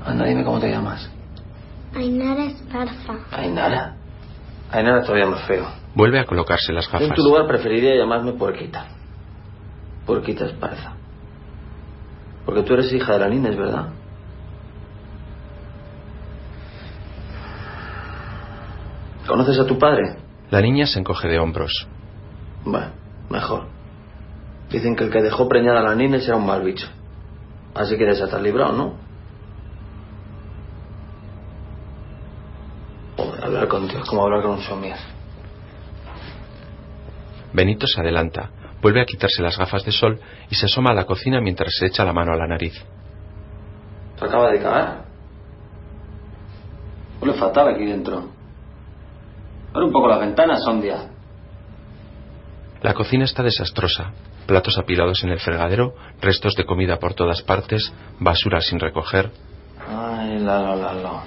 Anda, dime cómo te llamas. Ainara Esparza. Ainara. Ainara todavía más feo. Vuelve a colocarse las gafas. en tu lugar preferiría llamarme Puerquita. Puerquita Esparza. Porque tú eres hija de la Nines, ¿verdad? ¿Conoces a tu padre? La niña se encoge de hombros. Bueno, mejor. Dicen que el que dejó preñada a la Nines era un mal bicho. Así que de esa te has librado, ¿no? Joder, hablar contigo es como hablar con un somier. Benito se adelanta, vuelve a quitarse las gafas de sol y se asoma a la cocina mientras se echa la mano a la nariz. ¿Se acaba de cagar? Huele fatal aquí dentro. Abre un poco las ventanas, Sondia. La cocina está desastrosa. Platos apilados en el fregadero, restos de comida por todas partes, basura sin recoger. Ay, la, la, la, la.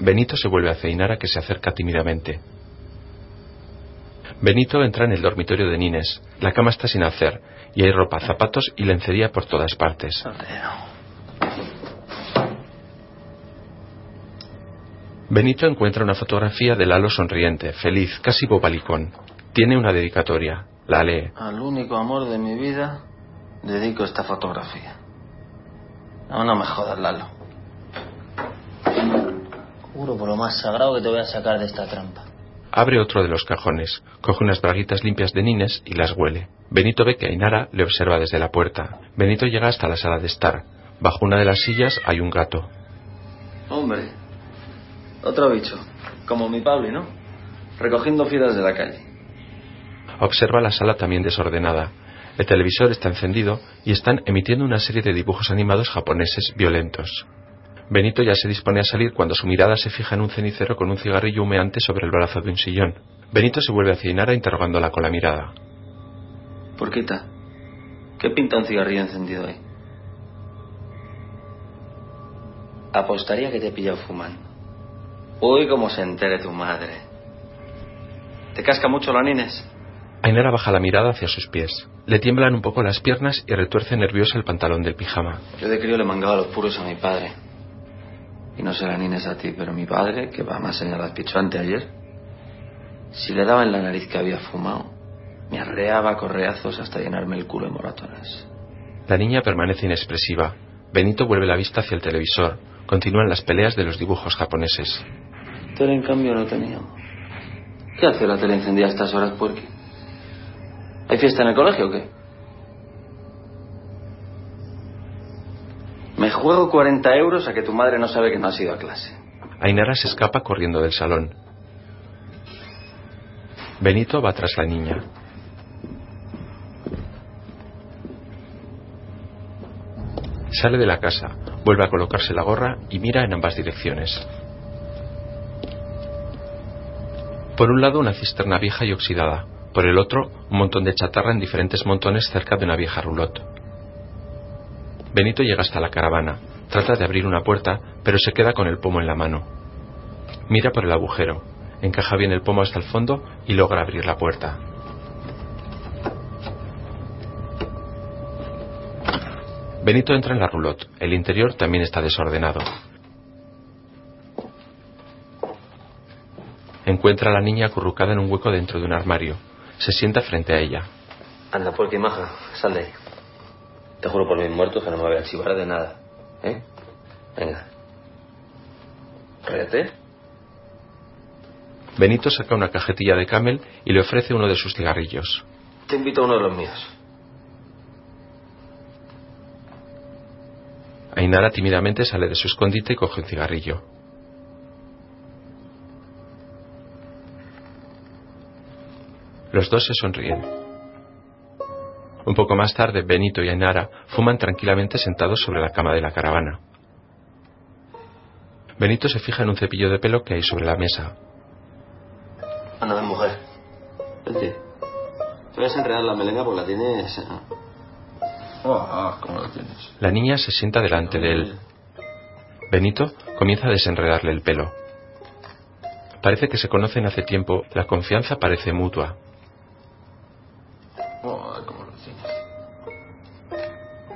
Benito se vuelve hacia Ainara que se acerca tímidamente. Benito entra en el dormitorio de Nines. La cama está sin hacer y hay ropa, zapatos y lencería por todas partes. Benito encuentra una fotografía de Lalo sonriente, feliz, casi bobalicón. Tiene una dedicatoria. La lee. Al único amor de mi vida dedico esta fotografía. No, no me jodas, Lalo. Juro por lo más sagrado que te voy a sacar de esta trampa. Abre otro de los cajones, coge unas braguitas limpias de Nines y las huele. Benito ve que Ainara le observa desde la puerta. Benito llega hasta la sala de estar. Bajo una de las sillas hay un gato. Hombre, otro bicho. Como mi Pablo, ¿no? Recogiendo fieras de la calle. Observa la sala también desordenada. El televisor está encendido y están emitiendo una serie de dibujos animados japoneses violentos. Benito ya se dispone a salir cuando su mirada se fija en un cenicero con un cigarrillo humeante sobre el brazo de un sillón. Benito se vuelve hacia Inara interrogándola con la mirada. Porquita, ¿qué pinta un cigarrillo encendido ahí? Apostaría que te he pillado fumando. Uy, cómo se entere tu madre. ¿Te casca mucho la Nines? Ainara baja la mirada hacia sus pies. Le tiemblan un poco las piernas y retuerce nerviosa el pantalón del pijama. Yo de crío le mangaba los puros a mi padre. Y no será Nines a ti, pero mi padre, que va más allá del pichante ayer, si le daba en la nariz que había fumado, me arreaba correazos hasta llenarme el culo de moratones. La niña permanece inexpresiva. Benito vuelve la vista hacia el televisor. Continúan las peleas de los dibujos japoneses. Tele, en cambio, no teníamos. ¿Qué hace la tele encendida a estas horas, puerqui? ¿Hay fiesta en el colegio o qué? Juego 40 euros a que tu madre no sabe que no has ido a clase. Ainara se escapa corriendo del salón. Benito va tras la niña. Sale de la casa, vuelve a colocarse la gorra y mira en ambas direcciones. Por un lado una cisterna vieja y oxidada, por el otro un montón de chatarra en diferentes montones cerca de una vieja roulotte. Benito llega hasta la caravana, trata de abrir una puerta, pero se queda con el pomo en la mano. Mira por el agujero, encaja bien el pomo hasta el fondo y logra abrir la puerta. Benito entra en la roulotte. El interior también está desordenado. Encuentra a la niña acurrucada en un hueco dentro de un armario. Se sienta frente a ella. Anda, y maja, sal de. Te juro por mis muertos que no me voy a chivar de nada. ¿Eh? Venga. Ríete. Benito saca una cajetilla de camel y le ofrece uno de sus cigarrillos. Te invito a uno de los míos. Ainara tímidamente sale de su escondite y coge un cigarrillo. Los dos se sonríen. Un poco más tarde, Benito y Ainara fuman tranquilamente sentados sobre la cama de la caravana. Benito se fija en un cepillo de pelo que hay sobre la mesa. Anda, ven, mujer. Vente. Te voy a desenredar la melena porque la tienes... Ah, ¿cómo la tienes? La niña se sienta delante de él. Benito comienza a desenredarle el pelo. Parece que se conocen hace tiempo, la confianza parece mutua.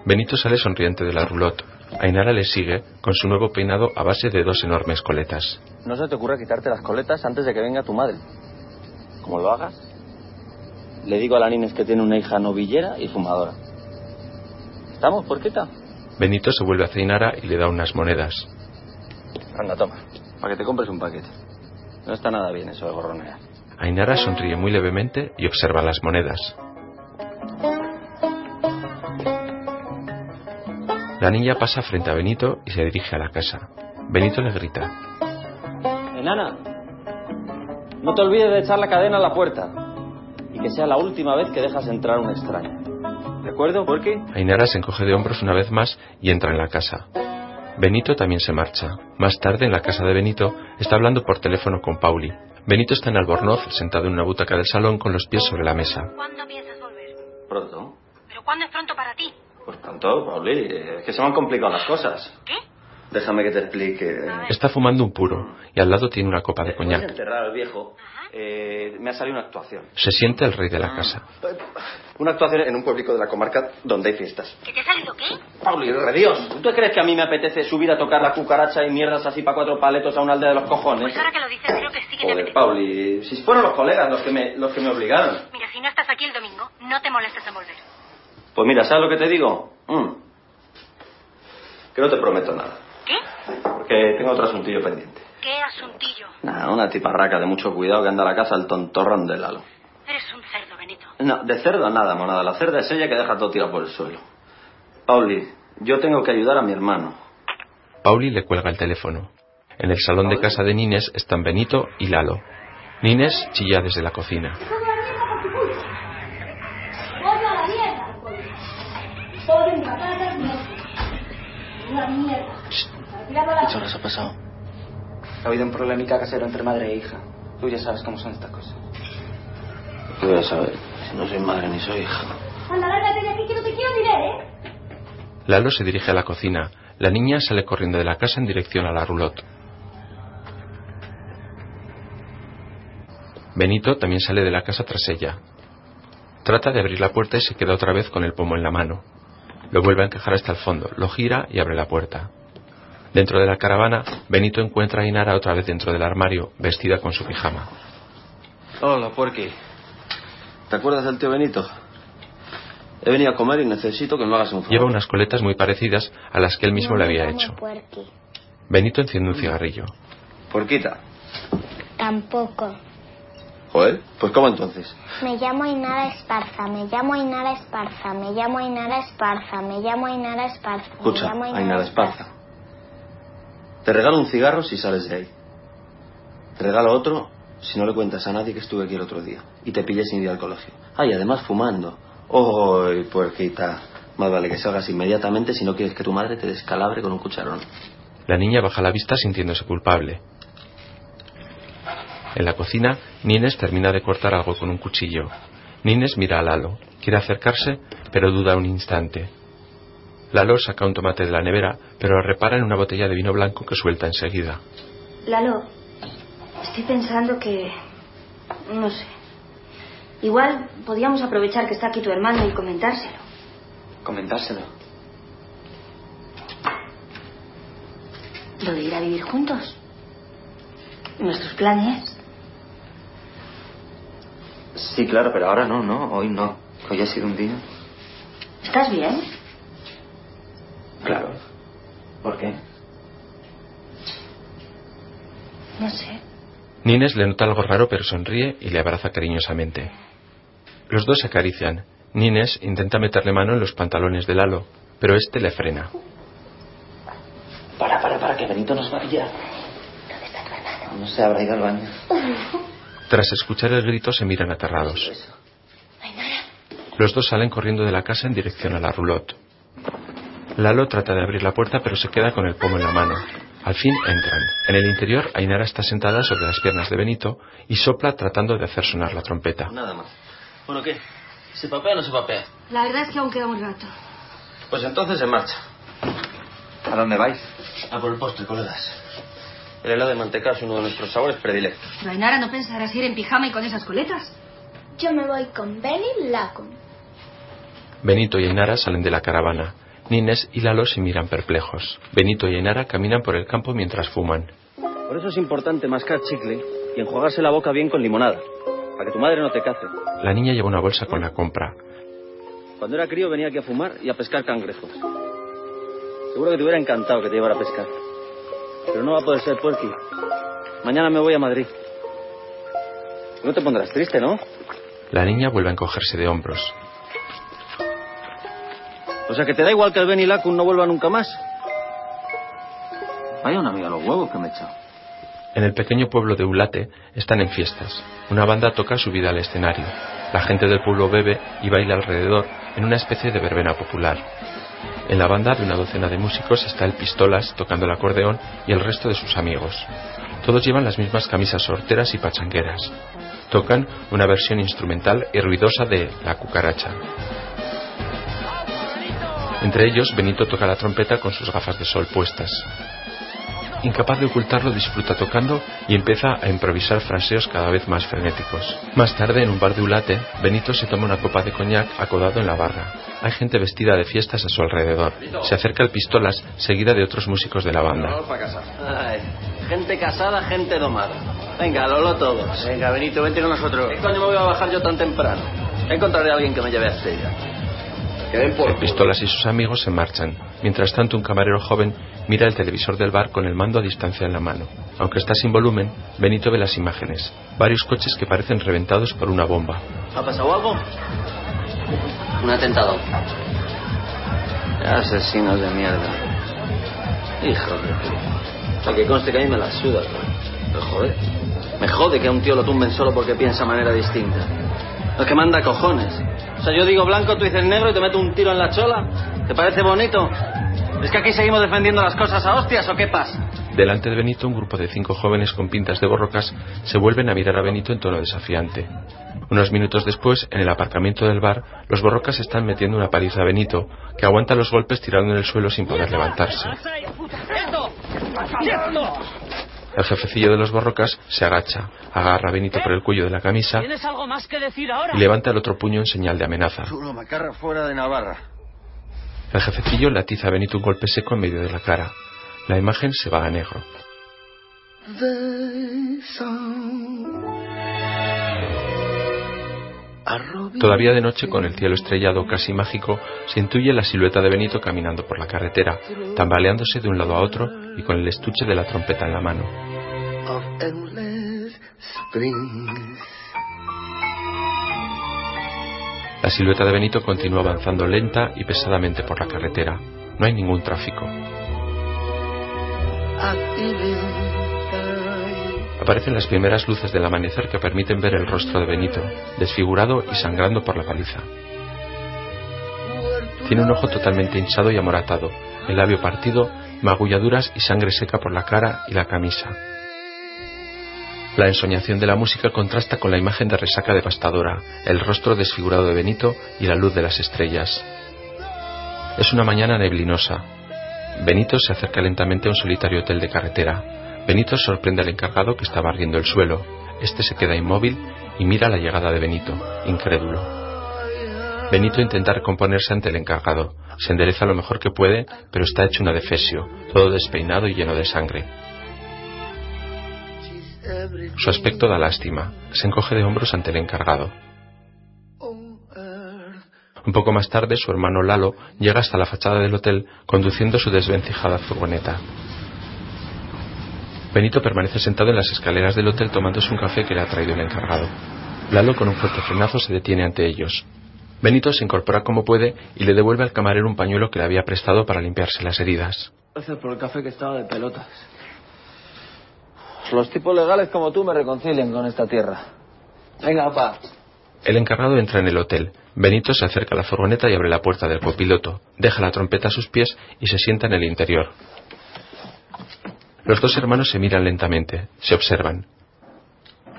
Benito sale sonriente de la roulotte. Ainara le sigue con su nuevo peinado a base de dos enormes coletas. No se te ocurra quitarte las coletas antes de que venga tu madre. Como lo hagas, le digo a la Nines que tiene una hija novillera y fumadora. ¿Estamos, porquita? Benito se vuelve hacia Ainara y le da unas monedas. Anda, toma, para que te compres un paquete. No está nada bien eso de gorronear. Ainara sonríe muy levemente y observa las monedas. La niña pasa frente a Benito y se dirige a la casa. Benito le grita. Enana, no te olvides de echar la cadena a la puerta. Y que sea la última vez que dejas entrar a un extraño. ¿De acuerdo, Porky? Ainara se encoge de hombros una vez más y entra en la casa. Benito también se marcha. Más tarde, en la casa de Benito, está hablando por teléfono con Pauli. Benito está en Albornoz, sentado en una butaca del salón con los pies sobre la mesa. ¿Cuándo piensas volver? Pronto. ¿Pero cuándo es pronto para ti? Pues pronto, Pauli. Es que se me han complicado las cosas. ¿Qué? Déjame que te explique. Está fumando un puro y al lado tiene una copa de de coñac. enterrar al viejo, eh, me ha salido una actuación. Se siente el rey de la casa. Una actuación en un pueblico de la comarca donde hay fiestas. ¿Que te ha salido qué? Pauli, Dios, ¿tú te crees que a mí me apetece subir a tocar la cucaracha y mierdas así para cuatro paletos a una aldea de los cojones? Pues ahora que lo dices, creo que sí que te Joder, apetece. Pauli, si fueron los colegas los que me, los que me obligaron. Mira, si no estás aquí el domingo, no te molestes en volver. Pues mira, ¿sabes lo que te digo? Mm. Que no te prometo nada. ¿Qué? Porque tengo otro asuntillo pendiente. ¿Qué asuntillo? Nada, una tiparraca de mucho cuidado que anda a la casa al tontorrón de Lalo. Eres un cerdo, Benito. No, de cerdo nada, monada. La cerda es ella que deja todo tirado por el suelo. Pauli, yo tengo que ayudar a mi hermano. Pauli le cuelga el teléfono. En el salón de casa de Nines están Benito y Lalo. Nines chilla desde la cocina. Pollo a la mierda, patatas, no. Una mierda. ¿Qué horas ha pasado? Ha habido un problemica casero entre madre e hija. Tú ya sabes cómo son estas cosas. ¿Qué voy a saber? Si no soy madre ni soy hija. Anda, lárgate de aquí que no te quiero ni ver, ¿eh? Lalo se dirige a la cocina. La niña sale corriendo de la casa en dirección a la roulotte. Benito también sale de la casa tras ella. Trata de abrir la puerta y se queda otra vez con el pomo en la mano. Lo vuelve a encajar hasta el fondo, lo gira y abre la puerta. Dentro de la caravana, Benito encuentra a Inara otra vez dentro del armario, vestida con su pijama. Hola, puerqui. ¿Te acuerdas del tío Benito? He venido a comer y necesito que me hagas un favor. Lleva unas coletas muy parecidas a las que él mismo le había hecho. Benito enciende un cigarrillo. Puerquita. Tampoco. Joder, pues ¿cómo entonces? Me llamo Ainara Esparza, me llamo Ainara Esparza, me llamo Ainara Esparza, me llamo Ainara Esparza. me Escucha, llamo Ainara Esparza. Te regalo un cigarro si sales de ahí. Te regalo otro si no le cuentas a nadie que estuve aquí el otro día y te pillé sin ir al colegio. Ah, y además fumando. ¡Ay, puerquita! Más vale que salgas inmediatamente si no quieres que tu madre te descalabre con un cucharón. La niña baja la vista sintiéndose culpable. En la cocina, Nines termina de cortar algo con un cuchillo. Nines mira a Lalo. Quiere acercarse, pero duda un instante. Lalo saca un tomate de la nevera, pero repara en una botella de vino blanco que suelta enseguida. Lalo, estoy pensando que... No sé. Igual podríamos aprovechar que está aquí tu hermano y comentárselo. Comentárselo. Lo de ir a vivir juntos. Nuestros planes. Sí, claro, pero ahora no, no. Hoy no. Hoy ha sido un día. ¿Estás bien? Claro. ¿Por qué? No sé. Nines le nota algo raro, pero sonríe y le abraza cariñosamente. Los dos se acarician. Nines intenta meterle mano en los pantalones de Lalo, pero este le frena. Para, para, para, que Benito nos vaya. ¿Dónde está tu hermano? No se habrá ido al baño. Tras escuchar el grito se miran aterrados. Los dos salen corriendo de la casa en dirección a la roulotte. Lalo trata de abrir la puerta pero se queda con el pomo en la mano. Al fin entran. En el interior, Ainara está sentada sobre las piernas de Benito y sopla tratando de hacer sonar la trompeta. Nada más. Bueno, ¿qué? ¿Se papea o no se papea? La verdad es que aún queda un rato. Pues entonces en marcha. ¿A dónde vais? A por el postre, colegas. El helado de manteca es uno de nuestros sabores predilectos. Pero Ainara no pensarás ir en pijama y con esas coletas. Yo me voy con Benny Lacon. Benito y Ainara salen de la caravana. Nines y Lalo se miran perplejos. Benito y Ainara caminan por el campo mientras fuman. Por eso es importante mascar chicle y enjuagarse la boca bien con limonada. Para que tu madre no te cace. La niña lleva una bolsa con la compra. Cuando era crío venía aquí a fumar y a pescar cangrejos. Seguro que te hubiera encantado que te llevara a pescar. Pero no va a poder ser, Puerqui. Mañana me voy a Madrid. No te pondrás triste, ¿no? La niña vuelve a encogerse de hombros. O sea, que te da igual que el Ben y Lacun no vuelva nunca más. Vaya una amiga los huevos que me he echado. En el pequeño pueblo de Ulate están en fiestas. Una banda toca subida al escenario. La gente del pueblo bebe y baila alrededor en una especie de verbena popular. En la banda de una docena de músicos está el Pistolas tocando el acordeón y el resto de sus amigos. Todos llevan las mismas camisas sorteras y pachangueras. Tocan una versión instrumental y ruidosa de La cucaracha. Entre ellos, Benito toca la trompeta con sus gafas de sol puestas. Incapaz de ocultarlo, disfruta tocando y empieza a improvisar fraseos cada vez más frenéticos. Más tarde, en un bar de Ulate, Benito se toma una copa de coñac acodado en la barra. Hay gente vestida de fiestas a su alrededor. Se acerca el Pistolas, seguida de otros músicos de la banda. Gente casada, gente domada. Venga, Lolo todos. Venga, Benito, vente con nosotros. ¿Qué coño me voy a bajar yo tan temprano? Encontraré a alguien que me lleve a Estella. El Pistolas y sus amigos se marchan. Mientras tanto, un camarero joven mira el televisor del bar con el mando a distancia en la mano. Aunque está sin volumen, Benito ve las imágenes. Varios coches que parecen reventados por una bomba. ¿Ha pasado algo? Un atentado. Asesinos de mierda. Hijo de puta. O sea, que conste que a mí me la suda. Me jode. Me jode que a un tío lo tumben solo porque piensa de manera distinta. Es que manda cojones. O sea, yo digo blanco, tú dices negro y te meto un tiro en la chola. ¿Te parece bonito? ¿Es que aquí seguimos defendiendo las cosas a hostias o qué pasa? Delante de Benito, un grupo de cinco jóvenes con pintas de borrocas se vuelven a mirar a Benito en tono desafiante. Unos minutos después, en el aparcamiento del bar, los borrocas están metiendo una paliza a Benito, que aguanta los golpes tirando en el suelo sin poder levantarse. El jefecillo de los borrocas se agacha, agarra a Benito por el cuello de la camisa ¿Tienes algo más que decir ahora? y levanta el otro puño en señal de amenaza. Chulo, macarra fuera de Navarra. El jefecillo le atiza a Benito un golpe seco en medio de la cara. La imagen se va a negro. Todavía de noche, con el cielo estrellado casi mágico, se intuye la silueta de Benito caminando por la carretera, tambaleándose de un lado a otro y con el estuche de la trompeta en la mano. La silueta de Benito continúa avanzando lenta y pesadamente por la carretera. No hay ningún tráfico. Aparecen las primeras luces del amanecer que permiten ver el rostro de Benito, desfigurado y sangrando por la paliza. Tiene un ojo totalmente hinchado y amoratado, el labio partido, magulladuras y sangre seca por la cara y la camisa. La ensoñación de la música contrasta con la imagen de resaca devastadora, el rostro desfigurado de Benito y la luz de las estrellas. Es una mañana neblinosa. Benito se acerca lentamente a un solitario hotel de carretera. Benito sorprende al encargado que está barriendo el suelo. Este se queda inmóvil y mira la llegada de Benito, incrédulo. Benito intenta recomponerse ante el encargado. Se endereza lo mejor que puede, pero está hecho una defesio, todo despeinado y lleno de sangre. Su aspecto da lástima. Se encoge de hombros ante el encargado. Un poco más tarde, su hermano Lalo llega hasta la fachada del hotel conduciendo su desvencijada furgoneta. Benito permanece sentado en las escaleras del hotel tomándose un café que le ha traído el encargado. Lalo, con un fuerte frenazo, se detiene ante ellos. Benito se incorpora como puede y le devuelve al camarero un pañuelo que le había prestado para limpiarse las heridas. Gracias por el café que estaba de pelotas. Los tipos legales como tú me reconcilian con esta tierra. Venga, papá. El encargado entra en el hotel. Benito se acerca a la furgoneta y abre la puerta del copiloto. Deja la trompeta a sus pies y se sienta en el interior. Los dos hermanos se miran lentamente, se observan.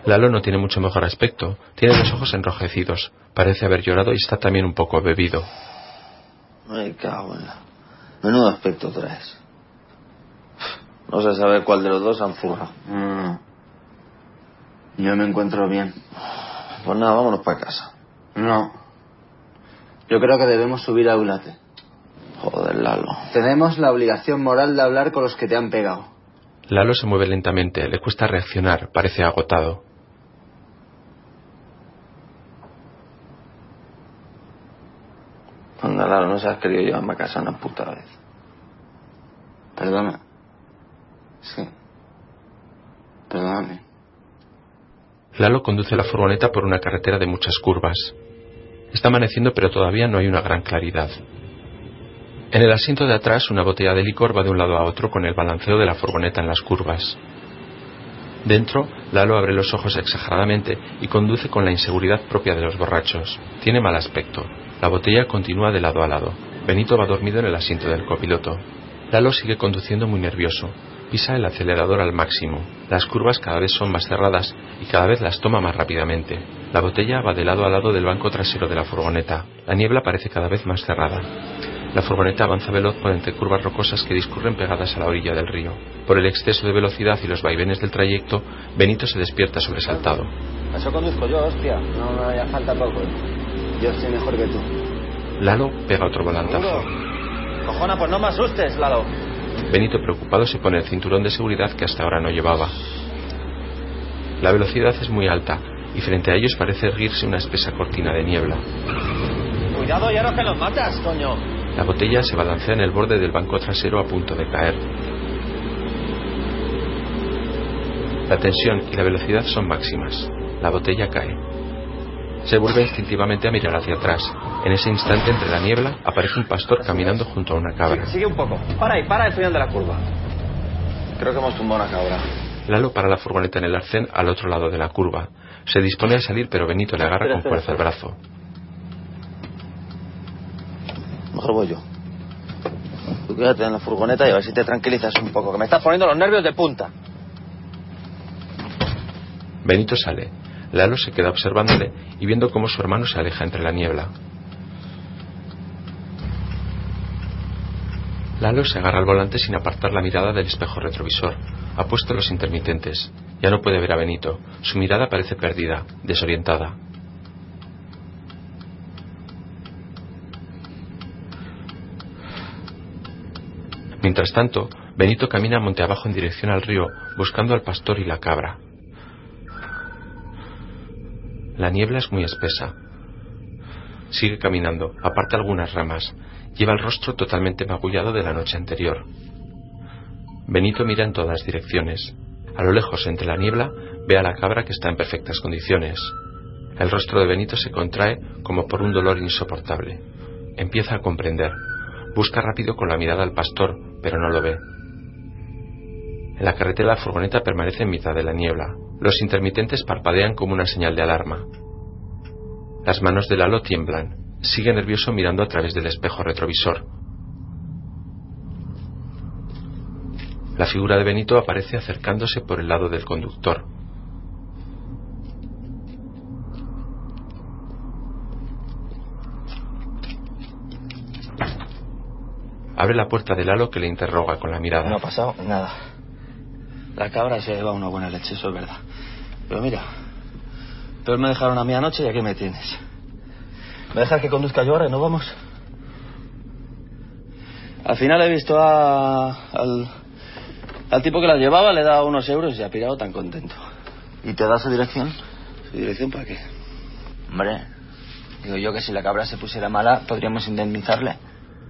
Lalo no tiene mucho mejor aspecto, tiene los ojos enrojecidos, parece haber llorado y está también un poco bebido. Ay, cago en la... Menudo aspecto traes. No sé saber cuál de los dos han zurrado. Mm. Yo me encuentro bien. Pues nada, vámonos para casa. No. Yo creo que debemos subir a Ulate. Joder, Lalo. Tenemos la obligación moral de hablar con los que te han pegado. Lalo se mueve lentamente, le cuesta reaccionar, parece agotado. Anda, Lalo, no se has querido llevarme a casa una puta vez. Perdona. Sí. Perdóname. Lalo conduce la furgoneta por una carretera de muchas curvas. Está amaneciendo, pero todavía no hay una gran claridad. En el asiento de atrás, una botella de licor va de un lado a otro con el balanceo de la furgoneta en las curvas. Dentro, Lalo abre los ojos exageradamente y conduce con la inseguridad propia de los borrachos. Tiene mal aspecto. La botella continúa de lado a lado. Benito va dormido en el asiento del copiloto. Lalo sigue conduciendo muy nervioso. Pisa el acelerador al máximo. Las curvas cada vez son más cerradas y cada vez las toma más rápidamente. La botella va de lado a lado del banco trasero de la furgoneta. La niebla parece cada vez más cerrada. La furgoneta avanza veloz por entre curvas rocosas que discurren pegadas a la orilla del río. Por el exceso de velocidad y los vaivenes del trayecto, Benito se despierta sobresaltado. Eso conduzco yo, hostia. No me haya falta poco. Yo estoy mejor que tú. Lalo pega otro volantazo. Cojona, pues no me asustes, Lalo. Benito, preocupado, se pone el cinturón de seguridad que hasta ahora no llevaba. La velocidad es muy alta y frente a ellos parece erguirse una espesa cortina de niebla. Cuidado, ya no que los matas, coño. La botella se balancea en el borde del banco trasero a punto de caer. La tensión y la velocidad son máximas. La botella cae. Se vuelve instintivamente a mirar hacia atrás. En ese instante, entre la niebla, aparece un pastor caminando junto a una cabra. Sigue un poco. Para ahí, para el final de la curva. Creo que hemos tumbado una cabra. Lalo para la furgoneta en el arcén al otro lado de la curva. Se dispone a salir, pero Benito le agarra con fuerza el brazo. Mejor voy yo. Tú quédate en la furgoneta y a ver si te tranquilizas un poco, que me estás poniendo los nervios de punta. Benito sale. Lalo se queda observándole y viendo cómo su hermano se aleja entre la niebla. Lalo se agarra al volante sin apartar la mirada del espejo retrovisor. Ha puesto los intermitentes. Ya no puede ver a Benito. Su mirada parece perdida, desorientada. Mientras tanto, Benito camina monte abajo en dirección al río, buscando al pastor y la cabra. La niebla es muy espesa. Sigue caminando, aparta algunas ramas. Lleva el rostro totalmente magullado de la noche anterior. Benito mira en todas direcciones. A lo lejos, entre la niebla, ve a la cabra que está en perfectas condiciones. El rostro de Benito se contrae como por un dolor insoportable. Empieza a comprender. Busca rápido con la mirada al pastor, pero no lo ve. En la carretera la furgoneta permanece en mitad de la niebla. Los intermitentes parpadean como una señal de alarma. Las manos de Lalo tiemblan. Sigue nervioso mirando a través del espejo retrovisor. La figura de Benito aparece acercándose por el lado del conductor. Abre la puerta de Lalo que le interroga con la mirada. No ha pasado nada. La cabra se lleva una buena leche, eso es verdad. Pero mira, peor me dejaron a mí anoche y aquí me tienes. ¿Me dejas que conduzca yo ahora y no vamos? Al final he visto a, al, al tipo que la llevaba, le he dado unos euros y ha pirado tan contento. ¿Y te da su dirección? ¿Su dirección para qué? Hombre, digo yo que si la cabra se pusiera mala, podríamos indemnizarle.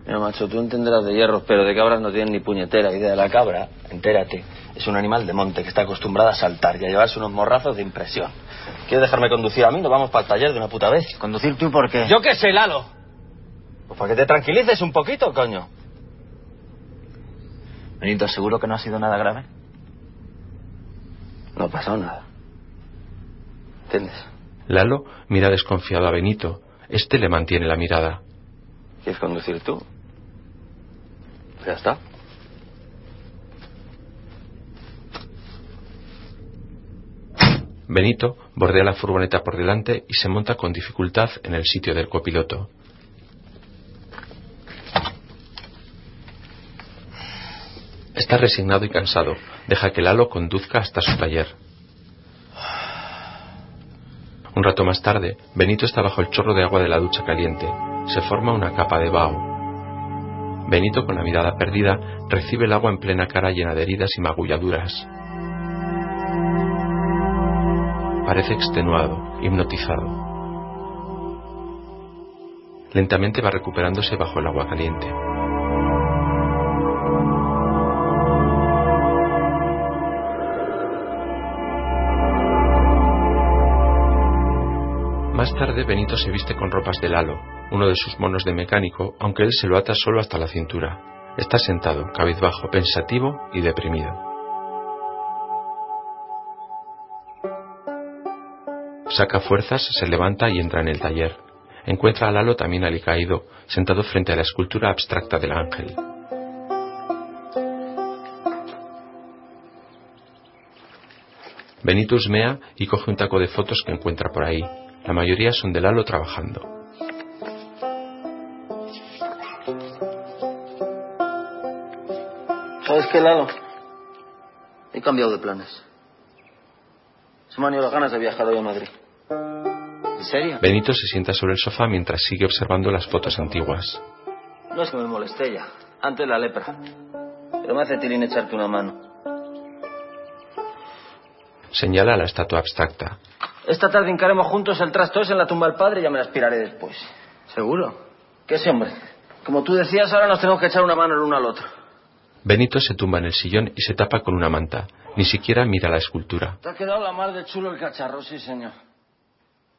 Mira, macho, tú entenderás de hierros, pero de cabras no tienes ni puñetera idea. La cabra, entérate, es un animal de monte que está acostumbrada a saltar y a llevarse unos morrazos de impresión. ¿Quieres dejarme conducir a mí? Nos vamos para el taller de una puta vez. ¿Conducir tú por qué? ¿Yo qué sé, Lalo? Pues para que te tranquilices un poquito, coño. Benito, ¿seguro que no ha sido nada grave? No ha pasado nada. ¿Entiendes? Lalo mira desconfiado a Benito. Este le mantiene la mirada. ¿Quieres conducir tú? Ya está. Benito bordea la furgoneta por delante y se monta con dificultad en el sitio del copiloto. Está resignado y cansado. Deja que Lalo conduzca hasta su taller. Un rato más tarde, Benito está bajo el chorro de agua de la ducha caliente. Se forma una capa de vaho. Benito, con la mirada perdida, recibe el agua en plena cara llena de heridas y magulladuras. Parece extenuado, hipnotizado. Lentamente va recuperándose bajo el agua caliente. Más tarde Benito se viste con ropas de Lalo, uno de sus monos de mecánico, aunque él se lo ata solo hasta la cintura. Está sentado, cabizbajo, pensativo y deprimido. Saca fuerzas, se levanta y entra en el taller. Encuentra a Lalo también alicaído, sentado frente a la escultura abstracta del ángel. Benito husmea y coge un taco de fotos que encuentra por ahí. La mayoría son de Lalo trabajando. ¿Sabes qué, Lalo? He cambiado de planes. Se me han ido las ganas de viajar hoy a Madrid. ¿En serio? Benito se sienta sobre el sofá mientras sigue observando las fotos antiguas. No es que me moleste ya. Antes la lepra. Pero me hace tilín echarte una mano. Señala la estatua abstracta. Esta tarde hincaremos juntos el trasto ese en la tumba del padre y ya me la aspiraré después. ¿Seguro? Que sí, hombre. Como tú decías, ahora nos tenemos que echar una mano el uno al otro. Benito se tumba en el sillón y se tapa con una manta. Ni siquiera mira la escultura. Te ha quedado la mar de chulo el cacharro, sí, señor.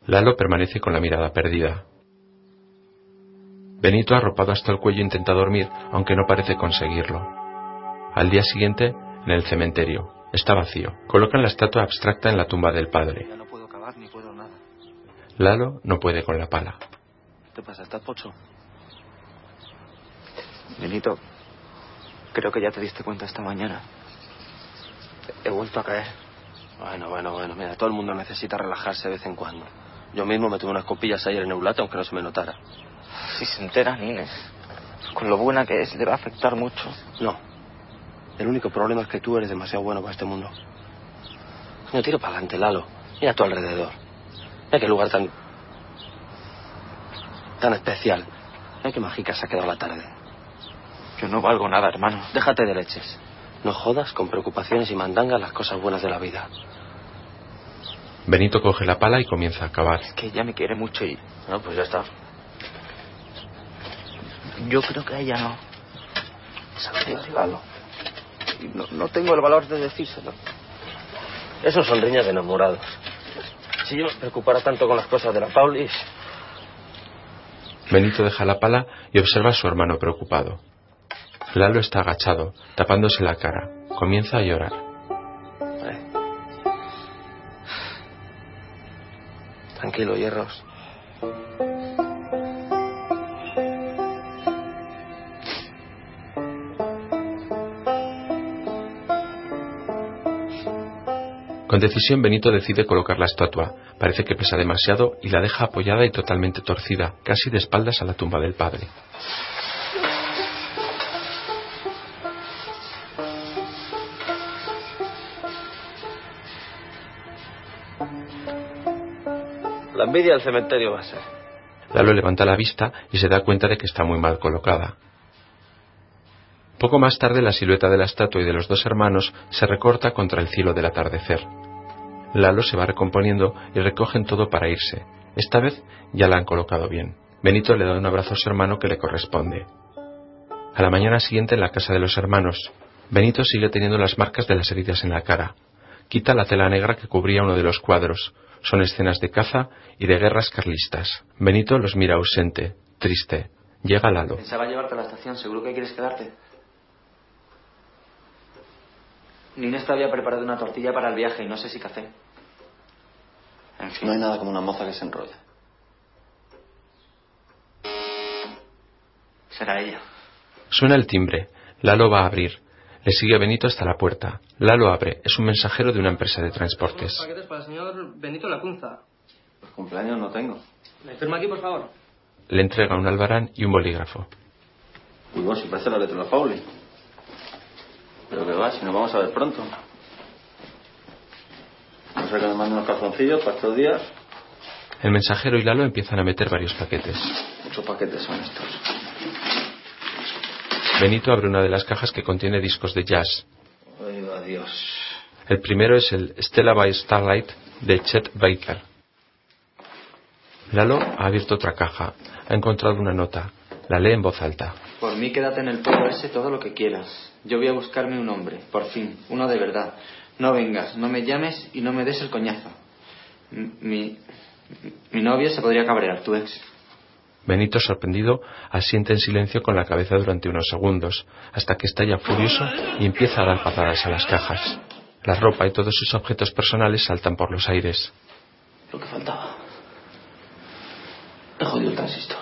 Lalo permanece con la mirada perdida. Benito, arropado hasta el cuello, intenta dormir, aunque no parece conseguirlo. Al día siguiente, en el cementerio, está vacío. Colocan la estatua abstracta en la tumba del padre. Lalo no puede con la pala. ¿Qué pasa? ¿Estás pocho? Benito, creo que ya te diste cuenta esta mañana. He vuelto a caer. Bueno, bueno, bueno. Mira, todo el mundo necesita relajarse de vez en cuando. Yo mismo me tuve unas copillas ayer en Eulate, aunque no se me notara. Si se entera Inés, con lo buena que es, le va a afectar mucho. No. El único problema es que tú eres demasiado bueno para este mundo. No tiro para adelante, Lalo. Mira a tu alrededor. Qué lugar tan. tan especial. Mira qué mágica se ha quedado la tarde. Yo no valgo nada, hermano. Déjate de leches. No jodas con preocupaciones y mandangas las cosas buenas de la vida. Benito coge la pala y comienza a cavar. Es que ella me quiere mucho y No, pues ya está. yo creo que a ella no. No, no tengo el valor de decírselo. Esos son riñas de enamorados. Si yo me preocupara tanto con las cosas de la Paulis. Benito deja la pala y observa a su hermano preocupado. Lalo está agachado, tapándose la cara. Comienza a llorar. Tranquilo, hierros. Con decisión Benito decide colocar la estatua. Parece que pesa demasiado y la deja apoyada y totalmente torcida, casi de espaldas a la tumba del padre. La envidia del cementerio va a ser. Lalo levanta la vista y se da cuenta de que está muy mal colocada. Poco más tarde la silueta de la estatua y de los dos hermanos se recorta contra el cielo del atardecer. Lalo se va recomponiendo y recogen todo para irse. Esta vez ya la han colocado bien. Benito le da un abrazo a su hermano que le corresponde. A la mañana siguiente en la casa de los hermanos, Benito sigue teniendo las marcas de las heridas en la cara. Quita la tela negra que cubría uno de los cuadros. Son escenas de caza y de guerras carlistas. Benito los mira ausente, triste. Llega Lalo. Pensaba llevarte a la estación. ¿Seguro que quieres quedarte? Inés te había preparado una tortilla para el viaje y no sé si café. En fin. No hay nada como una moza que se enrolla. Será ella. Suena el timbre. Lalo va a abrir. Le sigue Benito hasta la puerta. Lalo abre. Es un mensajero de una empresa de transportes. paquetes para el señor Benito Lacunza. Pues cumpleaños no tengo. ¿Me firma aquí, por favor? Le entrega un albarán y un bolígrafo. Uy, vos, si parece la letra de la Pauli. Pero que va, si nos vamos a ver pronto. No sé que me manden unos calzoncillos para estos días. El mensajero y Lalo empiezan a meter varios paquetes. Muchos paquetes son estos. Benito abre una de las cajas que contiene discos de jazz. Ay, adiós. El primero es el Stella by Starlight de Chet Baker. Lalo ha abierto otra caja. Ha encontrado una nota. La lee en voz alta. Por mí quédate en el pueblo ese todo lo que quieras. Yo voy a buscarme un hombre, por fin, uno de verdad. No vengas, no me llames y no me des el coñazo. Mi, mi novio se podría cabrear, tu ex. Benito, sorprendido, asiente en silencio con la cabeza durante unos segundos, hasta que estalla furioso y empieza a dar patadas a las cajas. La ropa y todos sus objetos personales saltan por los aires. Lo que faltaba. He jodido el transistor.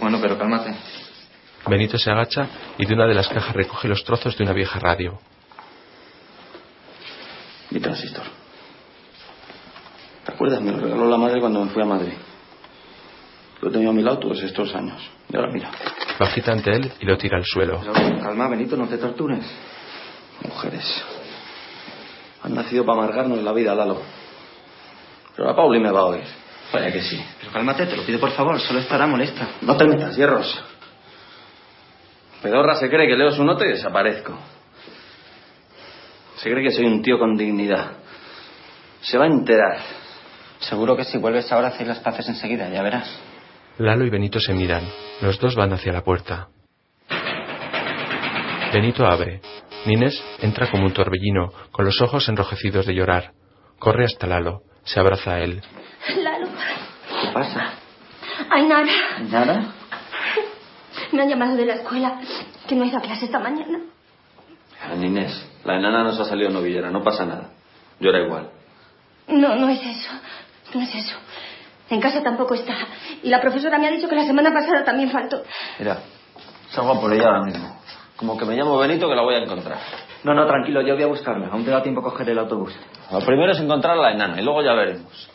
Bueno, pero cálmate. Benito se agacha y de una de las cajas recoge los trozos de una vieja radio. Mi transistor. ¿Te acuerdas? Me lo regaló la madre cuando me fui a Madrid. Lo he tenido a mi lado todos estos años. Y ahora mira. Lo agita ante él y lo tira al suelo. Calma, Benito, no te tortures. Mujeres. Han nacido para amargarnos la vida, Lalo. Pero la Pauli me va a oír. Vaya que sí. Pero cálmate, te lo pido por favor, solo estará molesta. No te metas, hierros. Pedorra se cree que leo su nota y desaparezco. Se cree que soy un tío con dignidad. Se va a enterar. Seguro que si vuelves ahora hacéis las paces enseguida, ya verás. Lalo y Benito se miran. Los dos van hacia la puerta. Benito abre. Nines entra como un torbellino, con los ojos enrojecidos de llorar. Corre hasta Lalo. Se abraza a él. Lalo. ¿Qué pasa? Ainara. ¿Nada? Me han llamado de la escuela que no ha ido a clase esta mañana. Inés, la enana nos ha salido novillera, no pasa nada. Llora igual. No, no es eso. No es eso. En casa tampoco está. Y la profesora me ha dicho que la semana pasada también faltó. Mira, salgo por ella ahora mismo. Como que me llamo Benito que la voy a encontrar. No, no, tranquilo, yo voy a buscarla. Aún te da tiempo a coger el autobús. Lo primero es encontrar a la enana y luego ya veremos.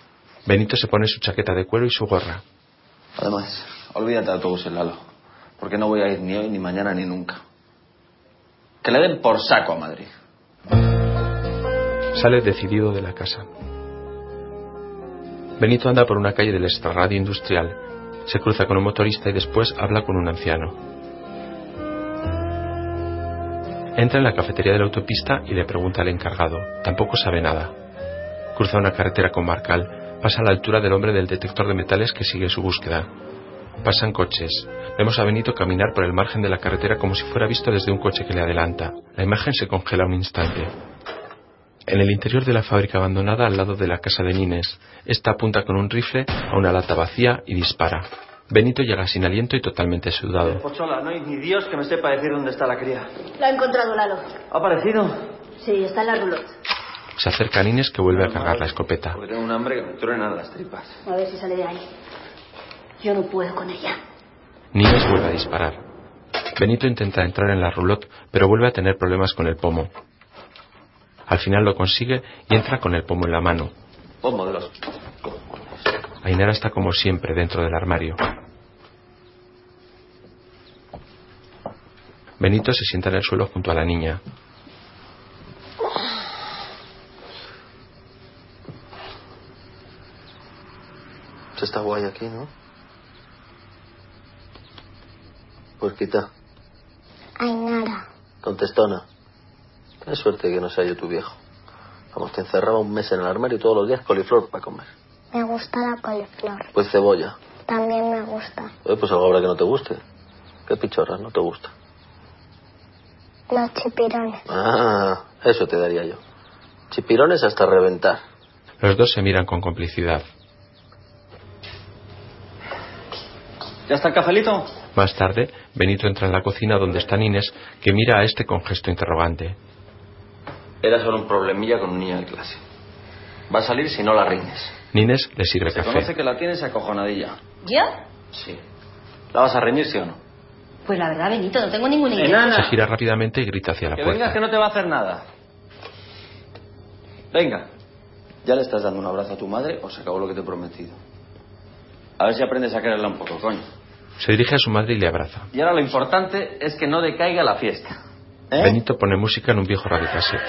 Benito se pone su chaqueta de cuero y su gorra. Además, olvídate de autobús, Lalo. Porque no voy a ir ni hoy, ni mañana, ni nunca. Que le den por saco a Madrid. Sale decidido de la casa. Benito anda por una calle del extrarradio industrial. Se cruza con un motorista y después habla con un anciano. Entra en la cafetería de la autopista y le pregunta al encargado. Tampoco sabe nada. Cruza una carretera comarcal. Pasa a la altura del hombre del detector de metales que sigue su búsqueda. Pasan coches. Vemos a Benito caminar por el margen de la carretera como si fuera visto desde un coche que le adelanta. La imagen se congela un instante. En el interior de la fábrica abandonada al lado de la casa de Nines, esta apunta con un rifle a una lata vacía y dispara. Benito llega sin aliento y totalmente sudado. Pochola, no hay ni Dios que me sepa decir dónde está la cría. La ha encontrado Lalo. ¿Ha aparecido? Sí, está en la roulotte. Se acerca a Nines que vuelve a cargar la escopeta. Porque tengo un hambre que me truenan las tripas. A ver si sale de ahí. Yo no puedo con ella. Nines vuelve a disparar. Benito intenta entrar en la roulotte, pero vuelve a tener problemas con el pomo. Al final lo consigue y entra con el pomo en la mano. Pomo de los... Ainara está como siempre dentro del armario. Benito se sienta en el suelo junto a la niña. Se está guay aquí, ¿no? Puerquita, Ainara. contestona. Qué suerte que no sea yo tu viejo. Vamos, te encerraba un mes en el armario y todos los días coliflor para comer. Me gusta la coliflor. Pues cebolla. También me gusta. Eh, pues algo habrá que no te guste. ¿Qué pichorras no te gusta? Los chipirones. Ah, eso te daría yo. Chipirones hasta reventar. Los dos se miran con complicidad. ¿Ya está el cafelito? Más tarde, Benito entra en la cocina donde está Nines, que mira a este con gesto interrogante. Era solo un problemilla con un niño de clase. Va a salir si no la riñes. Nines le sirve Se café. conoce que la tienes acojonadilla. ¿Yo? Sí. ¿La vas a reñir, sí o no? Pues la verdad, Benito, no tengo ninguna idea. Enana. Se gira rápidamente y grita hacia la Que puerta. vengas que no te va a hacer nada. Venga. ¿Ya le estás dando un abrazo a tu madre o se acabó lo que te he prometido? A ver si aprendes a quererla un poco, coño. Se dirige a su madre y le abraza. Y ahora lo importante es que no decaiga la fiesta. ¿Eh? Benito pone música en un viejo radiocassette.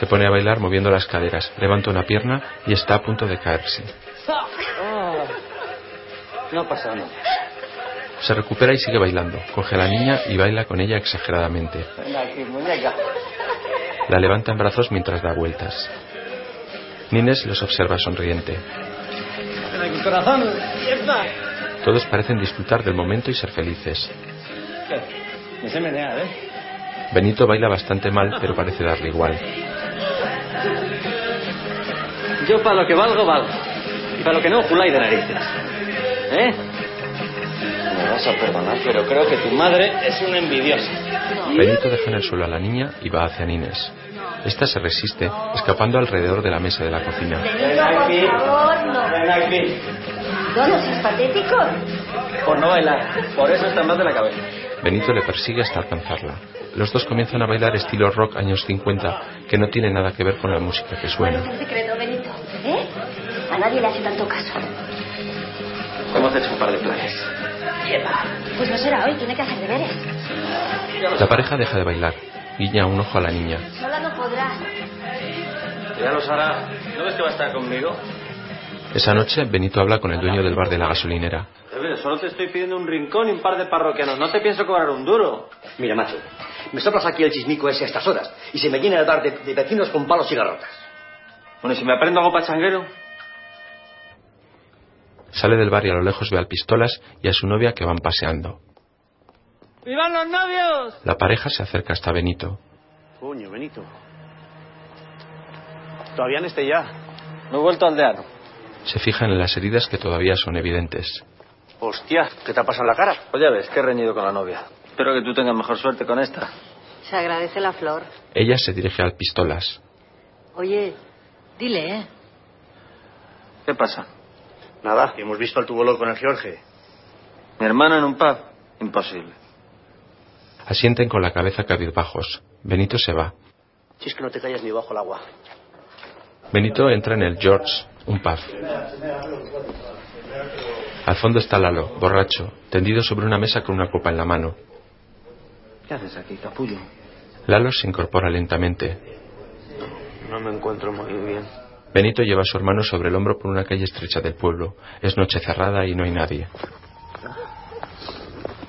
Se pone a bailar moviendo las caderas, levanta una pierna y está a punto de caerse. Ah. No pasa nada. Se recupera y sigue bailando. Coge a la niña y baila con ella exageradamente. Venga aquí, muñeca. La levanta en brazos mientras da vueltas. Nines los observa sonriente. Ven aquí, corazón. Todos parecen disfrutar del momento y ser felices. ¿eh? Benito baila bastante mal, pero parece darle igual. Yo para lo que valgo, valgo. Y para lo que no, culay de narices. ¿Eh? Me vas a perdonar, pero creo que tu madre es una envidiosa. Benito deja en el suelo a la niña y va hacia Nines. Esta se resiste, escapando alrededor de la mesa de la cocina. Aquí. No, no seas patético. Por no bailar. Por eso está más de la cabeza. Benito le persigue hasta alcanzarla. Los dos comienzan a bailar estilo rock años 50, que no tiene nada que ver con la música que ¿Cuál es suena. el secreto, Benito? ¿Eh? A nadie le hace tanto caso. Hemos hecho un par de planes. Pues no será hoy, tiene que hacer deberes. La pareja deja de bailar. Guiña un ojo a la niña. Sola no podrá. Ya los hará. ¿No ves que va a estar conmigo? Esa noche, Benito habla con el dueño del bar de la gasolinera. Solo te estoy pidiendo un rincón y un par de parroquianos. No te pienso cobrar un duro. Mira, macho, me soplas aquí el chismico ese a estas horas y se me llena el bar de, de vecinos con palos y garrotas. Bueno, ¿y si me aprendo algo pachanguero? Sale del bar y a lo lejos ve al pistolas y a su novia que van paseando. ¡Vivan los novios! La pareja se acerca hasta Benito. Coño, Benito. Todavía no esté ya. No he vuelto al deano. Se fijan en las heridas que todavía son evidentes. Hostia, ¿qué te ha pasado en la cara? Pues ya ves, que he reñido con la novia. Espero que tú tengas mejor suerte con esta. Se agradece la flor. Ella se dirige al pistolas. Oye, dile, ¿eh? ¿Qué pasa? Nada, hemos visto al tubolo con el George. ¿Mi hermano en un pub? Imposible. Asienten con la cabeza cabizbajos. Benito se va. Si es que no te callas ni bajo el agua. Benito entra en el George, un pub. Al fondo está Lalo, borracho, tendido sobre una mesa con una copa en la mano. ¿Qué haces aquí, capullo? Lalo se incorpora lentamente. No me encuentro muy bien. Benito lleva a su hermano sobre el hombro por una calle estrecha del pueblo. Es noche cerrada y no hay nadie.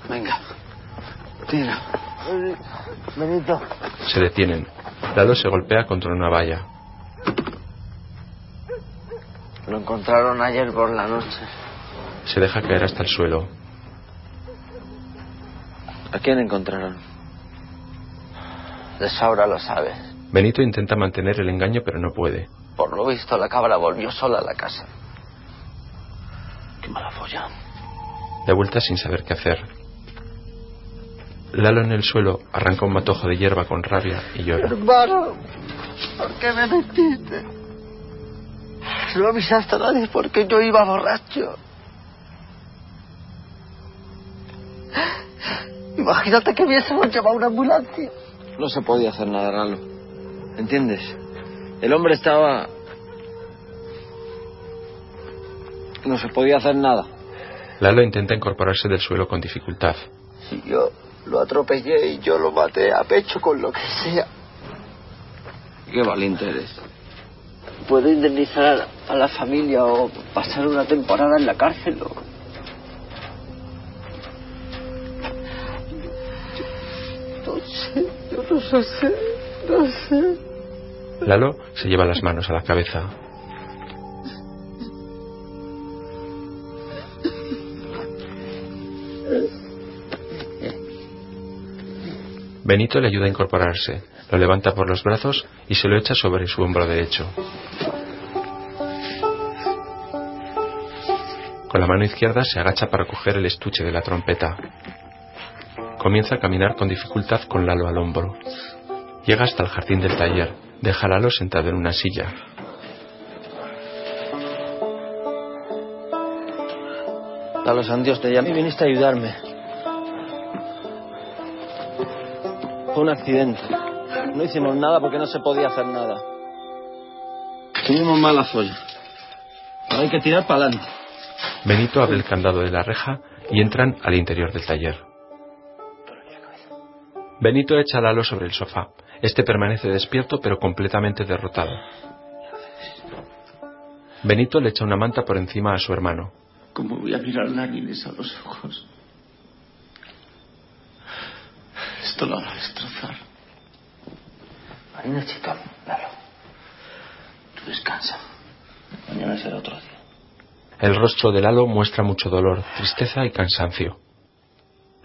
Venga. Tira. Benito. Se detienen. Lalo se golpea contra una valla. Lo encontraron ayer por la noche. Se deja caer hasta el suelo. ¿A quién encontraron? De sobra lo sabes. Benito intenta mantener el engaño pero no puede. Por lo visto, la cabra volvió sola a la casa. Qué mala folla. Da vuelta sin saber qué hacer. Lalo en el suelo arranca un matojo de hierba con rabia y llora. Hermano, ¿por qué me metiste? No avisaste a nadie porque yo iba borracho. Imagínate que hubiésemos llamado una ambulancia. No se podía hacer nada, Lalo. ¿Entiendes? El hombre estaba... No se podía hacer nada. Lalo intenta incorporarse del suelo con dificultad. Y yo lo atropellé y yo lo maté a pecho con lo que sea. Qué valiente eres. Puedo indemnizar a la familia o pasar una temporada en la cárcel o... No sé, yo no sé, no sé. Lalo se lleva las manos a la cabeza. Benito le ayuda a incorporarse, lo levanta por los brazos y se lo echa sobre su hombro derecho. Mano izquierda se agacha para coger el estuche de la trompeta. Comienza a caminar con dificultad con Lalo al hombro. Llega hasta el jardín del taller. Deja a Lalo sentado en una silla. Lalo Sandios, te llamé y viniste a ayudarme. Fue un accidente. No hicimos nada porque no se podía hacer nada. Tuvimos mala folla. Ahora hay que tirar para adelante. Benito abre el candado de la reja y entran al interior del taller. Benito echa a Lalo sobre el sofá. Este permanece despierto pero completamente derrotado. Benito le echa una manta por encima a su hermano. ¿Cómo voy a mirar a Narines a los ojos? Esto lo va a destrozar. Marina, chica, Lalo. Tú descansa. Mañana será otro día. El rostro de Lalo muestra mucho dolor, tristeza y cansancio.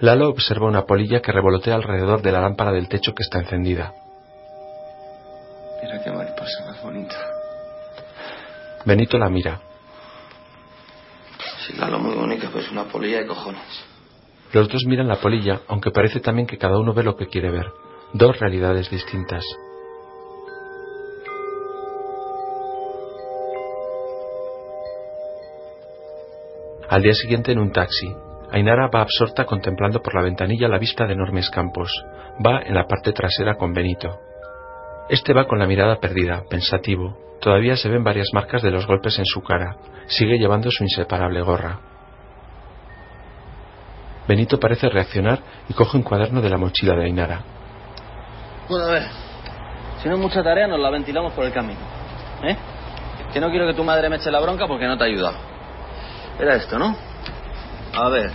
Lalo observa una polilla que revolotea alrededor de la lámpara del techo que está encendida. Mira qué mariposa más bonita. Benito la mira. Sí, Lalo muy bonita, pues una polilla de cojones. Los dos miran la polilla, aunque parece también que cada uno ve lo que quiere ver. Dos realidades distintas. Al día siguiente en un taxi, Ainara va absorta contemplando por la ventanilla la vista de enormes campos. Va en la parte trasera con Benito. Este va con la mirada perdida, pensativo. Todavía se ven varias marcas de los golpes en su cara. Sigue llevando su inseparable gorra. Benito parece reaccionar y coge un cuaderno de la mochila de Ainara. Bueno, a ver. Si no es mucha tarea, nos la ventilamos por el camino. ¿Eh? Que no quiero que tu madre me eche la bronca porque no te ha ayudado. Era esto, ¿no? A ver.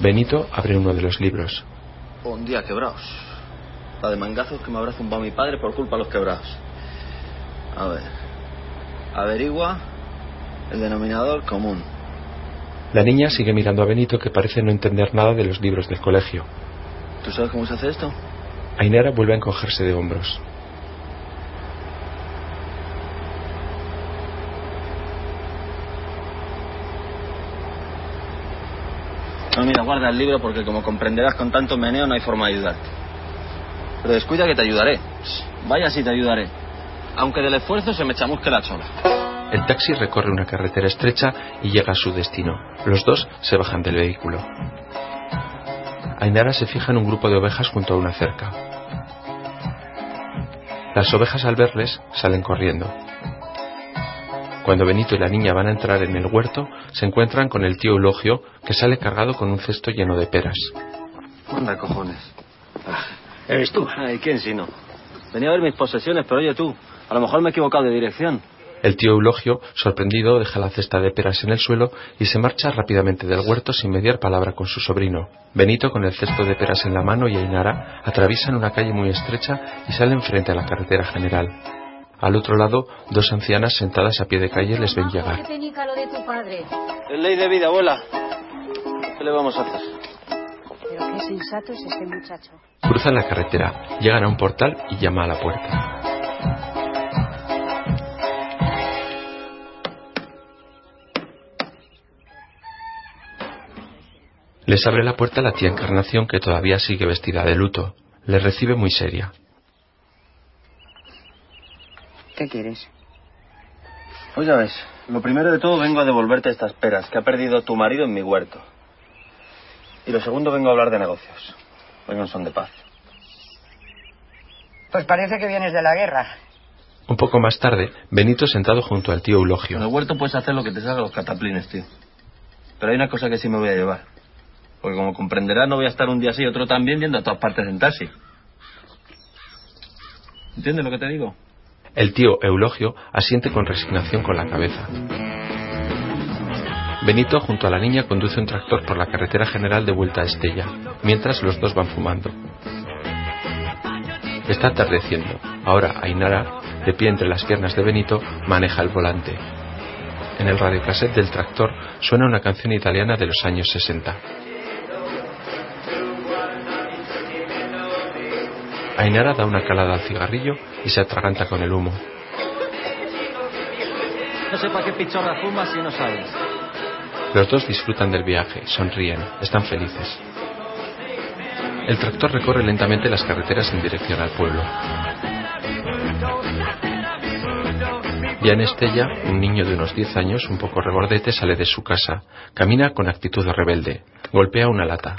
Benito abre uno de los libros. Un día quebrados. La de mangazos que me habrá zumbado mi padre por culpa de los quebrados. A ver. Averigua el denominador común. La niña sigue mirando a Benito que parece no entender nada de los libros del colegio. ¿Tú sabes cómo se hace esto? Ainara vuelve a encogerse de hombros. No, mira, guarda el libro porque como comprenderás con tanto meneo no hay forma de ayudarte. Pero descuida que te ayudaré. Vaya si te ayudaré. Aunque del esfuerzo se me chamusque la chola. El taxi recorre una carretera estrecha y llega a su destino. Los dos se bajan del vehículo. Ainara se fija en un grupo de ovejas junto a una cerca. Las ovejas al verles salen corriendo. Cuando Benito y la niña van a entrar en el huerto, se encuentran con el tío Eulogio, que sale cargado con un cesto lleno de peras. Anda, cojones. ¿Eres tú? Ay, ¿quién si no? Venía a ver mis posesiones, pero oye tú, a lo mejor me he equivocado de dirección. El tío Eulogio, sorprendido, deja la cesta de peras en el suelo y se marcha rápidamente del huerto sin mediar palabra con su sobrino. Benito, con el cesto de peras en la mano, y Ainara atraviesan una calle muy estrecha y salen frente a la carretera general. Al otro lado, dos ancianas sentadas a pie de calle les ven llegar. lo de tu padre. Es ley de vida, abuela. ¿Qué le vamos a hacer? Pero qué sensato es ese muchacho. Cruzan la carretera, llegan a un portal y llama a la puerta. Les abre la puerta la tía Encarnación que todavía sigue vestida de luto. Les recibe muy seria. ¿Qué quieres? Pues ya ves, lo primero de todo vengo a devolverte estas peras que ha perdido tu marido en mi huerto. Y lo segundo vengo a hablar de negocios. Hoy no son de paz. Pues parece que vienes de la guerra. Un poco más tarde, Benito sentado junto al tío Eulogio. En el huerto puedes hacer lo que te salga los cataplines, tío. Pero hay una cosa que sí me voy a llevar. Porque como comprenderás, no voy a estar un día así y otro también viendo a todas partes en taxi. ¿Entiendes lo que te digo? El tío Eulogio asiente con resignación con la cabeza. Benito, junto a la niña, conduce un tractor por la carretera general de vuelta a Estella, mientras los dos van fumando. Está atardeciendo. Ahora Ainara, de pie entre las piernas de Benito, maneja el volante. En el radiocassette del tractor suena una canción italiana de los años 60. Ainara da una calada al cigarrillo y se atraganta con el humo. No sé para qué pichorra fumas si no sabes. Los dos disfrutan del viaje, sonríen, están felices. El tractor recorre lentamente las carreteras en dirección al pueblo. Ya en Estella, un niño de unos 10 años, un poco regordete, sale de su casa. Camina con actitud rebelde. Golpea una lata.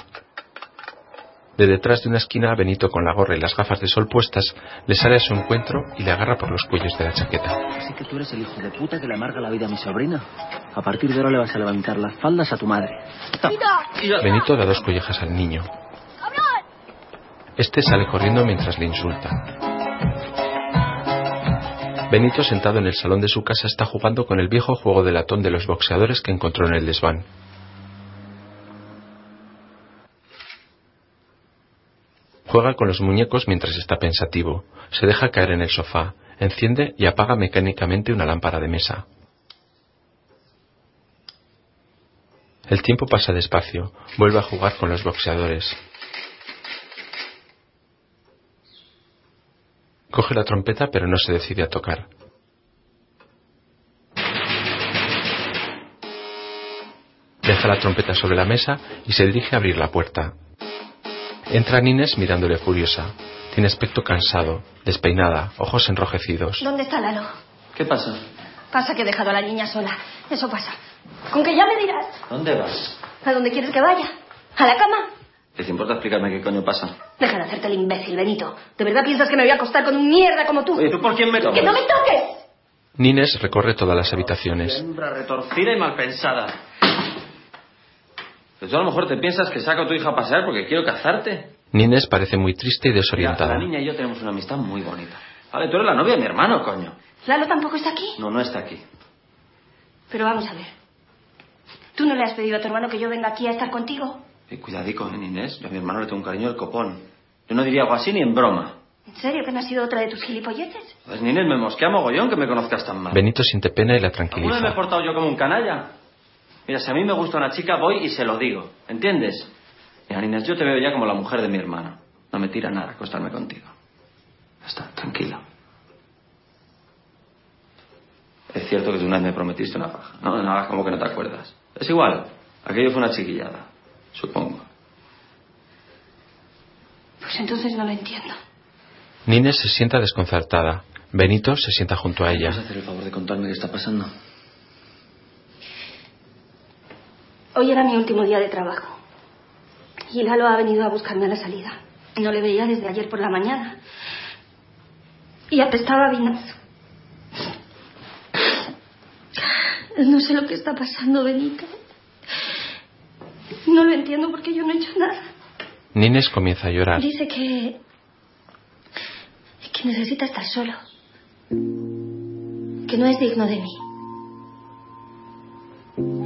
De detrás de una esquina, Benito, con la gorra y las gafas de sol puestas, le sale a su encuentro y le agarra por los cuellos de la chaqueta. Así que tú eres el hijo de puta que le amarga la vida a mi sobrina. A partir de ahora le vas a levantar las faldas a tu madre. Benito da dos collejas al niño. Este sale corriendo mientras le insulta. Benito, sentado en el salón de su casa, está jugando con el viejo juego de latón de los boxeadores que encontró en el desván. Juega con los muñecos mientras está pensativo. Se deja caer en el sofá, enciende y apaga mecánicamente una lámpara de mesa. El tiempo pasa despacio. Vuelve a jugar con los boxeadores. Coge la trompeta pero no se decide a tocar. Deja la trompeta sobre la mesa y se dirige a abrir la puerta. Entra Nines mirándole furiosa. Tiene aspecto cansado, despeinada, ojos enrojecidos. ¿Dónde está Lalo? ¿Qué pasa? Pasa que he dejado a la niña sola. Eso pasa. Con que ya me dirás. ¿Dónde vas? ¿A dónde quieres que vaya? ¿A la cama? ¿Te importa explicarme qué coño pasa? Deja de hacerte el imbécil, Benito. ¿De verdad piensas que me voy a acostar con un mierda como tú? Oye, ¿tú por quién me tomas? ¡Que no me toques! Nines recorre todas las habitaciones. Hembra retorcida y mal pensada. Pero tú a lo mejor te piensas que saco a tu hija a pasear porque quiero casarte. Nines parece muy triste y Mira, desorientada. la niña y yo tenemos una amistad muy bonita. Vale, tú eres la novia de mi hermano, coño. ¿Lalo tampoco está aquí? No, no está aquí. Pero vamos a ver. ¿Tú no le has pedido a tu hermano que yo venga aquí a estar contigo? Eh, cuidadico, ¿eh, Inés? Yo a mi hermano le tengo un cariño del copón. Yo no diría algo así ni en broma. ¿En serio que no ha sido otra de tus gilipolletes? Pues Inés, me mosquea mogollón que me conozcas tan mal. Benito siente pena y la ¿Alguna vez me he tranquiliza. portado yo como un canalla? Mira, si a mí me gusta una chica, voy y se lo digo. ¿Entiendes? Mira, Inés, yo te veo ya como la mujer de mi hermano. No me tira nada acostarme contigo. Ya está, tranquilo. Es cierto que tú una vez me prometiste una paja. No, no hagas como que no te acuerdas. Es igual. Aquello fue una chiquillada. Supongo. Pues entonces no lo entiendo. Nines se sienta desconcertada. Benito se sienta junto a ella. ¿Puedes hacer el favor de contarme qué está pasando? Hoy era mi último día de trabajo. Y Lalo ha venido a buscarme a la salida. No le veía desde ayer por la mañana. Y apestaba a vinazo. No sé lo que está pasando, Benito. No lo entiendo porque yo no he hecho nada. Nines comienza a llorar. Dice que. que necesita estar solo. Que no es digno de mí.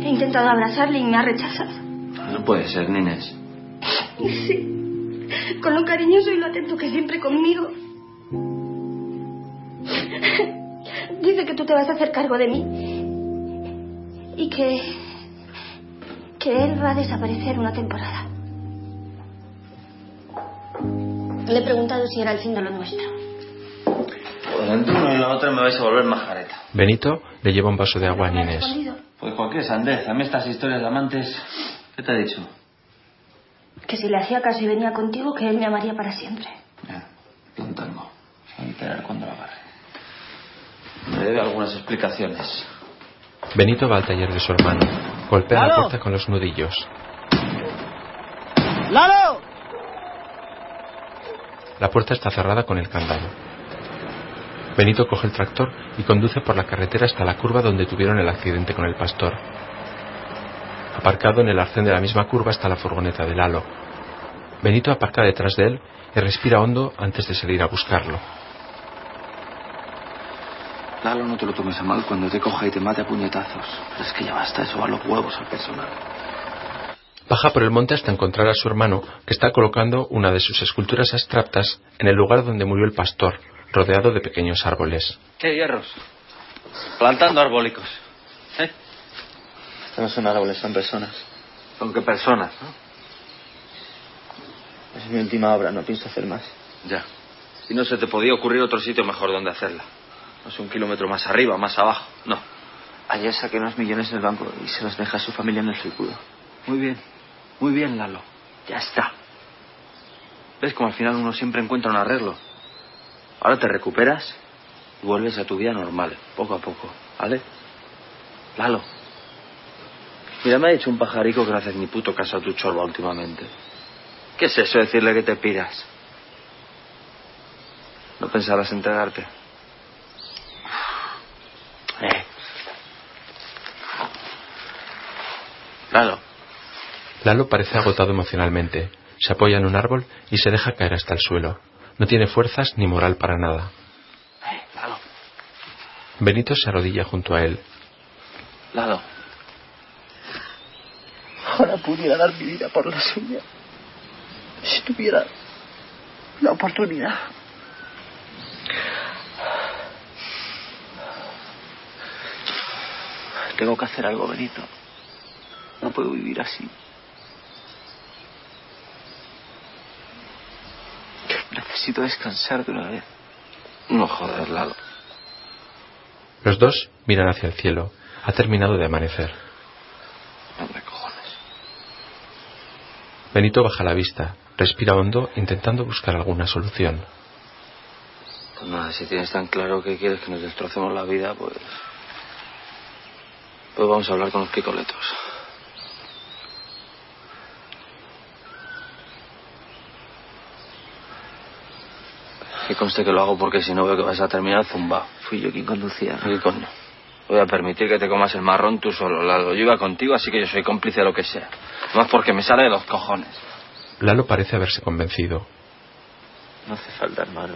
He intentado abrazarle y me ha rechazado. No puede ser, Nines. Sí. Con lo cariñoso y lo atento que siempre conmigo. Dice que tú te vas a hacer cargo de mí. Y que. que él va a desaparecer una temporada. Le he preguntado si era el fin de lo nuestro. Pues entre uno y la otra me vais a volver majareta. Benito le lleva un vaso de agua a ¿Me ha Nines. Pues cualquier sandez. A mí estas historias de amantes... ¿Qué te ha dicho? Que si le hacía caso y venía contigo, que él me amaría para siempre. Un tango. Se va a enterar cuando lo agarre. Me debe algunas explicaciones. Benito va al taller de su hermano. Golpea la ¡Lalo! puerta con los nudillos. ¡Lalo! La puerta está cerrada con el candado. Benito coge el tractor y conduce por la carretera hasta la curva donde tuvieron el accidente con el pastor. Aparcado en el arcén de la misma curva está la furgoneta de Lalo. Benito aparca detrás de él y respira hondo antes de salir a buscarlo. Lalo, no te lo tomes a mal cuando te coja y te mate a puñetazos. Pero es que ya basta, eso va a los huevos al personal. Baja por el monte hasta encontrar a su hermano, que está colocando una de sus esculturas abstractas en el lugar donde murió el pastor, rodeado de pequeños árboles. ¿Qué hierros? Plantando arbólicos. ¿Eh? Estos no son árboles, son personas. ¿Son qué personas, no? Es mi última obra, no pienso hacer más. Ya. Y no se te podía ocurrir otro sitio mejor donde hacerla. No sé, un kilómetro más arriba, más abajo. No. Ayer saqué unos millones en el banco y se los deja a su familia en el círculo. Muy bien. Muy bien, Lalo. Ya está. ¿Ves como al final uno siempre encuentra un arreglo? Ahora te recuperas y vuelves a tu vida normal, poco a poco, ¿vale? Lalo. Mira, me ha dicho un pajarico que no haces ni puto caso a tu chorba últimamente. ¿Qué es eso, decirle que te piras? ¿No pensarás entregarte? Eh. Lalo. Lalo parece agotado emocionalmente. Se apoya en un árbol y se deja caer hasta el suelo. No tiene fuerzas ni moral para nada. Lalo. Benito se arrodilla junto a él. Lalo. Ahora pudiera dar mi vida por la suya. Si tuviera la oportunidad. Tengo que hacer algo, Benito. No puedo vivir así. Necesito descansar de una vez. No joder, Lalo. Los dos miran hacia el cielo. Ha terminado de amanecer. Hombre, cojones. Benito baja la vista, respira hondo intentando buscar alguna solución. Pues nada, si tienes tan claro que quieres que nos destrocemos la vida, pues... Pues vamos a hablar con los picoletos. Que conste que lo hago porque si no veo que vas a terminar zumbado. Fui yo quien conducía. ¿Qué coño? Voy a permitir que te comas el marrón tú solo, Lalo. Yo iba contigo, así que yo soy cómplice de lo que sea. Más porque me sale de los cojones. Lalo parece haberse convencido. No hace falta, hermano.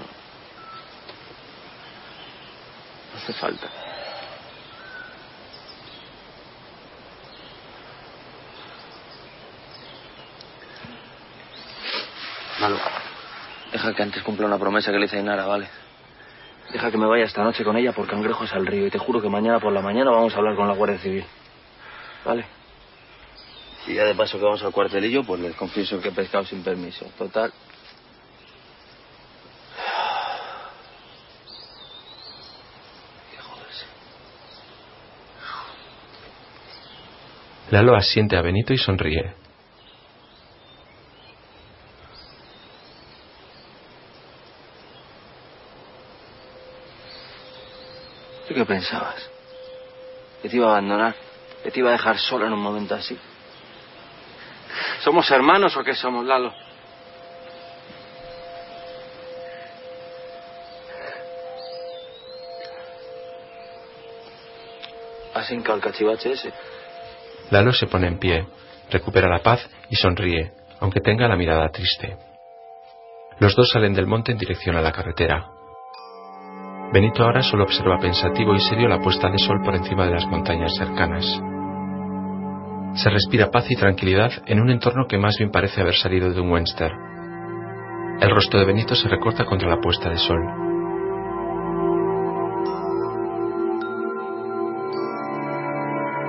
No hace falta. Malo. Deja que antes cumpla una promesa que le hice a Inara, ¿vale? Deja que me vaya esta noche con ella por cangrejos al río y te juro que mañana por la mañana vamos a hablar con la Guardia Civil. ¿Vale? Y ya de paso que vamos al cuartelillo, pues les confieso que he pescado sin permiso. Total. Lalo asiente a Benito y sonríe. ¿Tú qué pensabas? ¿Que te iba a abandonar? ¿Que te iba a dejar solo en un momento así? ¿Somos hermanos o qué somos, Lalo? ¿Has hincado el cachivache ese? Lalo se pone en pie, recupera la paz y sonríe, aunque tenga la mirada triste. Los dos salen del monte en dirección a la carretera. Benito ahora solo observa pensativo y serio la puesta de sol por encima de las montañas cercanas. Se respira paz y tranquilidad en un entorno que más bien parece haber salido de un Webster. El rostro de Benito se recorta contra la puesta de sol.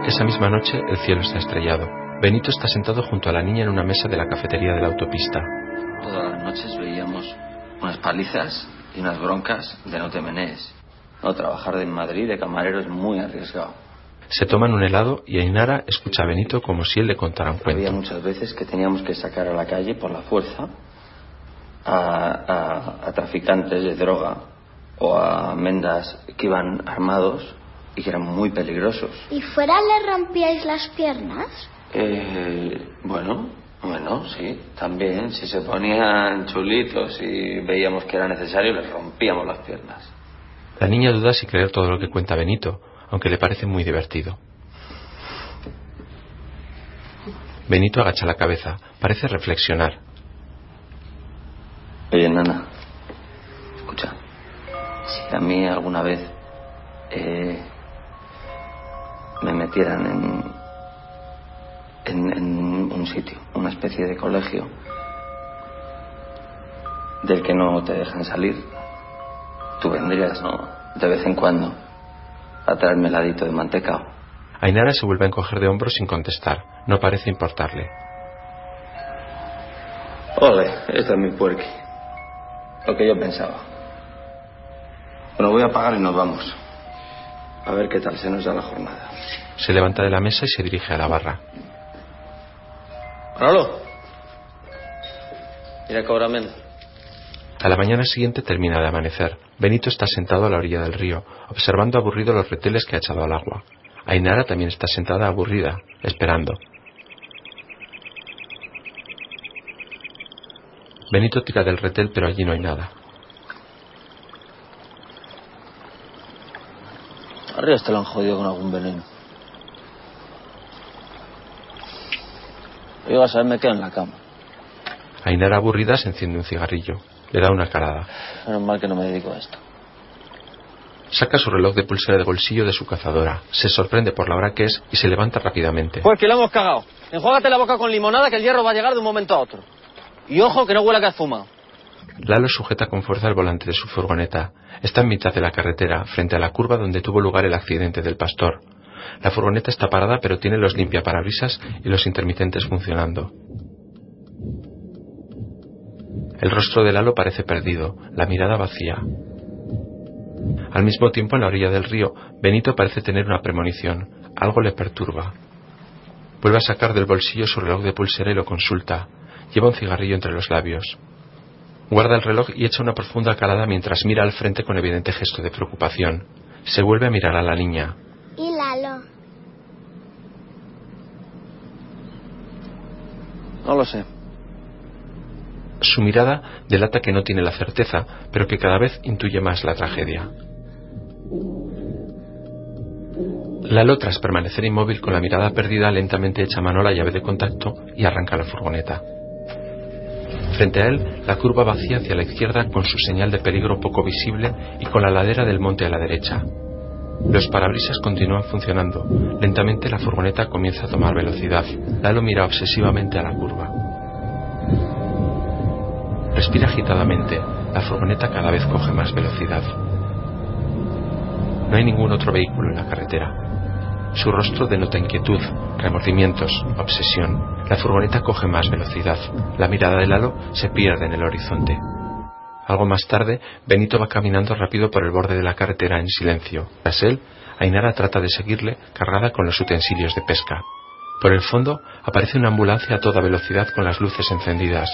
Esa misma noche el cielo está estrellado. Benito está sentado junto a la niña en una mesa de la cafetería de la autopista. Todas las noches veíamos unas palizas y unas broncas de no te menees. No, trabajar en Madrid de camarero es muy arriesgado. Se toman un helado y Ainara escucha a Benito como si él le contara un cuento. Había muchas veces que teníamos que sacar a la calle por la fuerza a, a- a traficantes de droga o a mendas que iban armados y que eran muy peligrosos. ¿Y fuera le rompíais las piernas? Eh, bueno, bueno, sí, también. Si se ponían chulitos y veíamos que era necesario, les rompíamos las piernas. La niña duda si creer todo lo que cuenta Benito, aunque le parece muy divertido. Benito agacha la cabeza, parece reflexionar. Oye, nana, escucha. Si a mí alguna vez eh, me metieran en, en, en un sitio, una especie de colegio, del que no te dejan salir, tú vendrías, ¿no? De vez en cuando, a traerme heladito de mantecao. Ainara se vuelve a encoger de hombros sin contestar. No parece importarle. Ole, esto es mi puerqui. Lo que yo pensaba. Bueno, voy a pagar y nos vamos. A ver qué tal se nos da la jornada. Se levanta de la mesa y se dirige a la barra. Manolo. Mira. A la mañana siguiente termina de amanecer. Benito está sentado a la orilla del río, observando aburrido los reteles que ha echado al agua. Ainara también está sentada aburrida, esperando. Benito tira del retel, pero allí no hay nada. Arriba te lo han jodido con algún veneno. Yo a ver, me quedo en la cama. Ainara aburrida se enciende un cigarrillo. Le da una carada. Menos mal que no me dedico a esto. Saca su reloj de pulsera de bolsillo de su cazadora. Se sorprende por la hora que es y se levanta rápidamente. Pues que la hemos cagado. Enjuágate la boca con limonada que el hierro va a llegar de un momento a otro. Y ojo que no huela que has fumado. Lalo sujeta con fuerza el volante de su furgoneta. Está en mitad de la carretera, frente a la curva donde tuvo lugar el accidente del pastor. La furgoneta está parada, pero tiene los limpiaparabrisas y los intermitentes funcionando. El rostro de Lalo parece perdido, la mirada vacía. Al mismo tiempo, en la orilla del río, Benito parece tener una premonición. Algo le perturba. Vuelve a sacar del bolsillo su reloj de pulsera y lo consulta. Lleva un cigarrillo entre los labios. Guarda el reloj y echa una profunda calada mientras mira al frente con evidente gesto de preocupación. Se vuelve a mirar a la niña. No lo sé. Su mirada delata que no tiene la certeza, pero que cada vez intuye más la tragedia. Lalo, tras permanecer inmóvil con la mirada perdida, lentamente echa mano a la llave de contacto y arranca la furgoneta. Frente a él, la curva vacía hacia la izquierda con su señal de peligro poco visible y con la ladera del monte a la derecha. Los parabrisas continúan funcionando. Lentamente la furgoneta comienza a tomar velocidad. Lalo mira obsesivamente a la curva. Respira agitadamente. La furgoneta cada vez coge más velocidad. No hay ningún otro vehículo en la carretera. Su rostro denota inquietud, remordimientos, obsesión. La furgoneta coge más velocidad. La mirada de Lalo se pierde en el horizonte. Algo más tarde, Benito va caminando rápido por el borde de la carretera en silencio. Tras él, Ainara trata de seguirle, cargada con los utensilios de pesca. Por el fondo aparece una ambulancia a toda velocidad con las luces encendidas.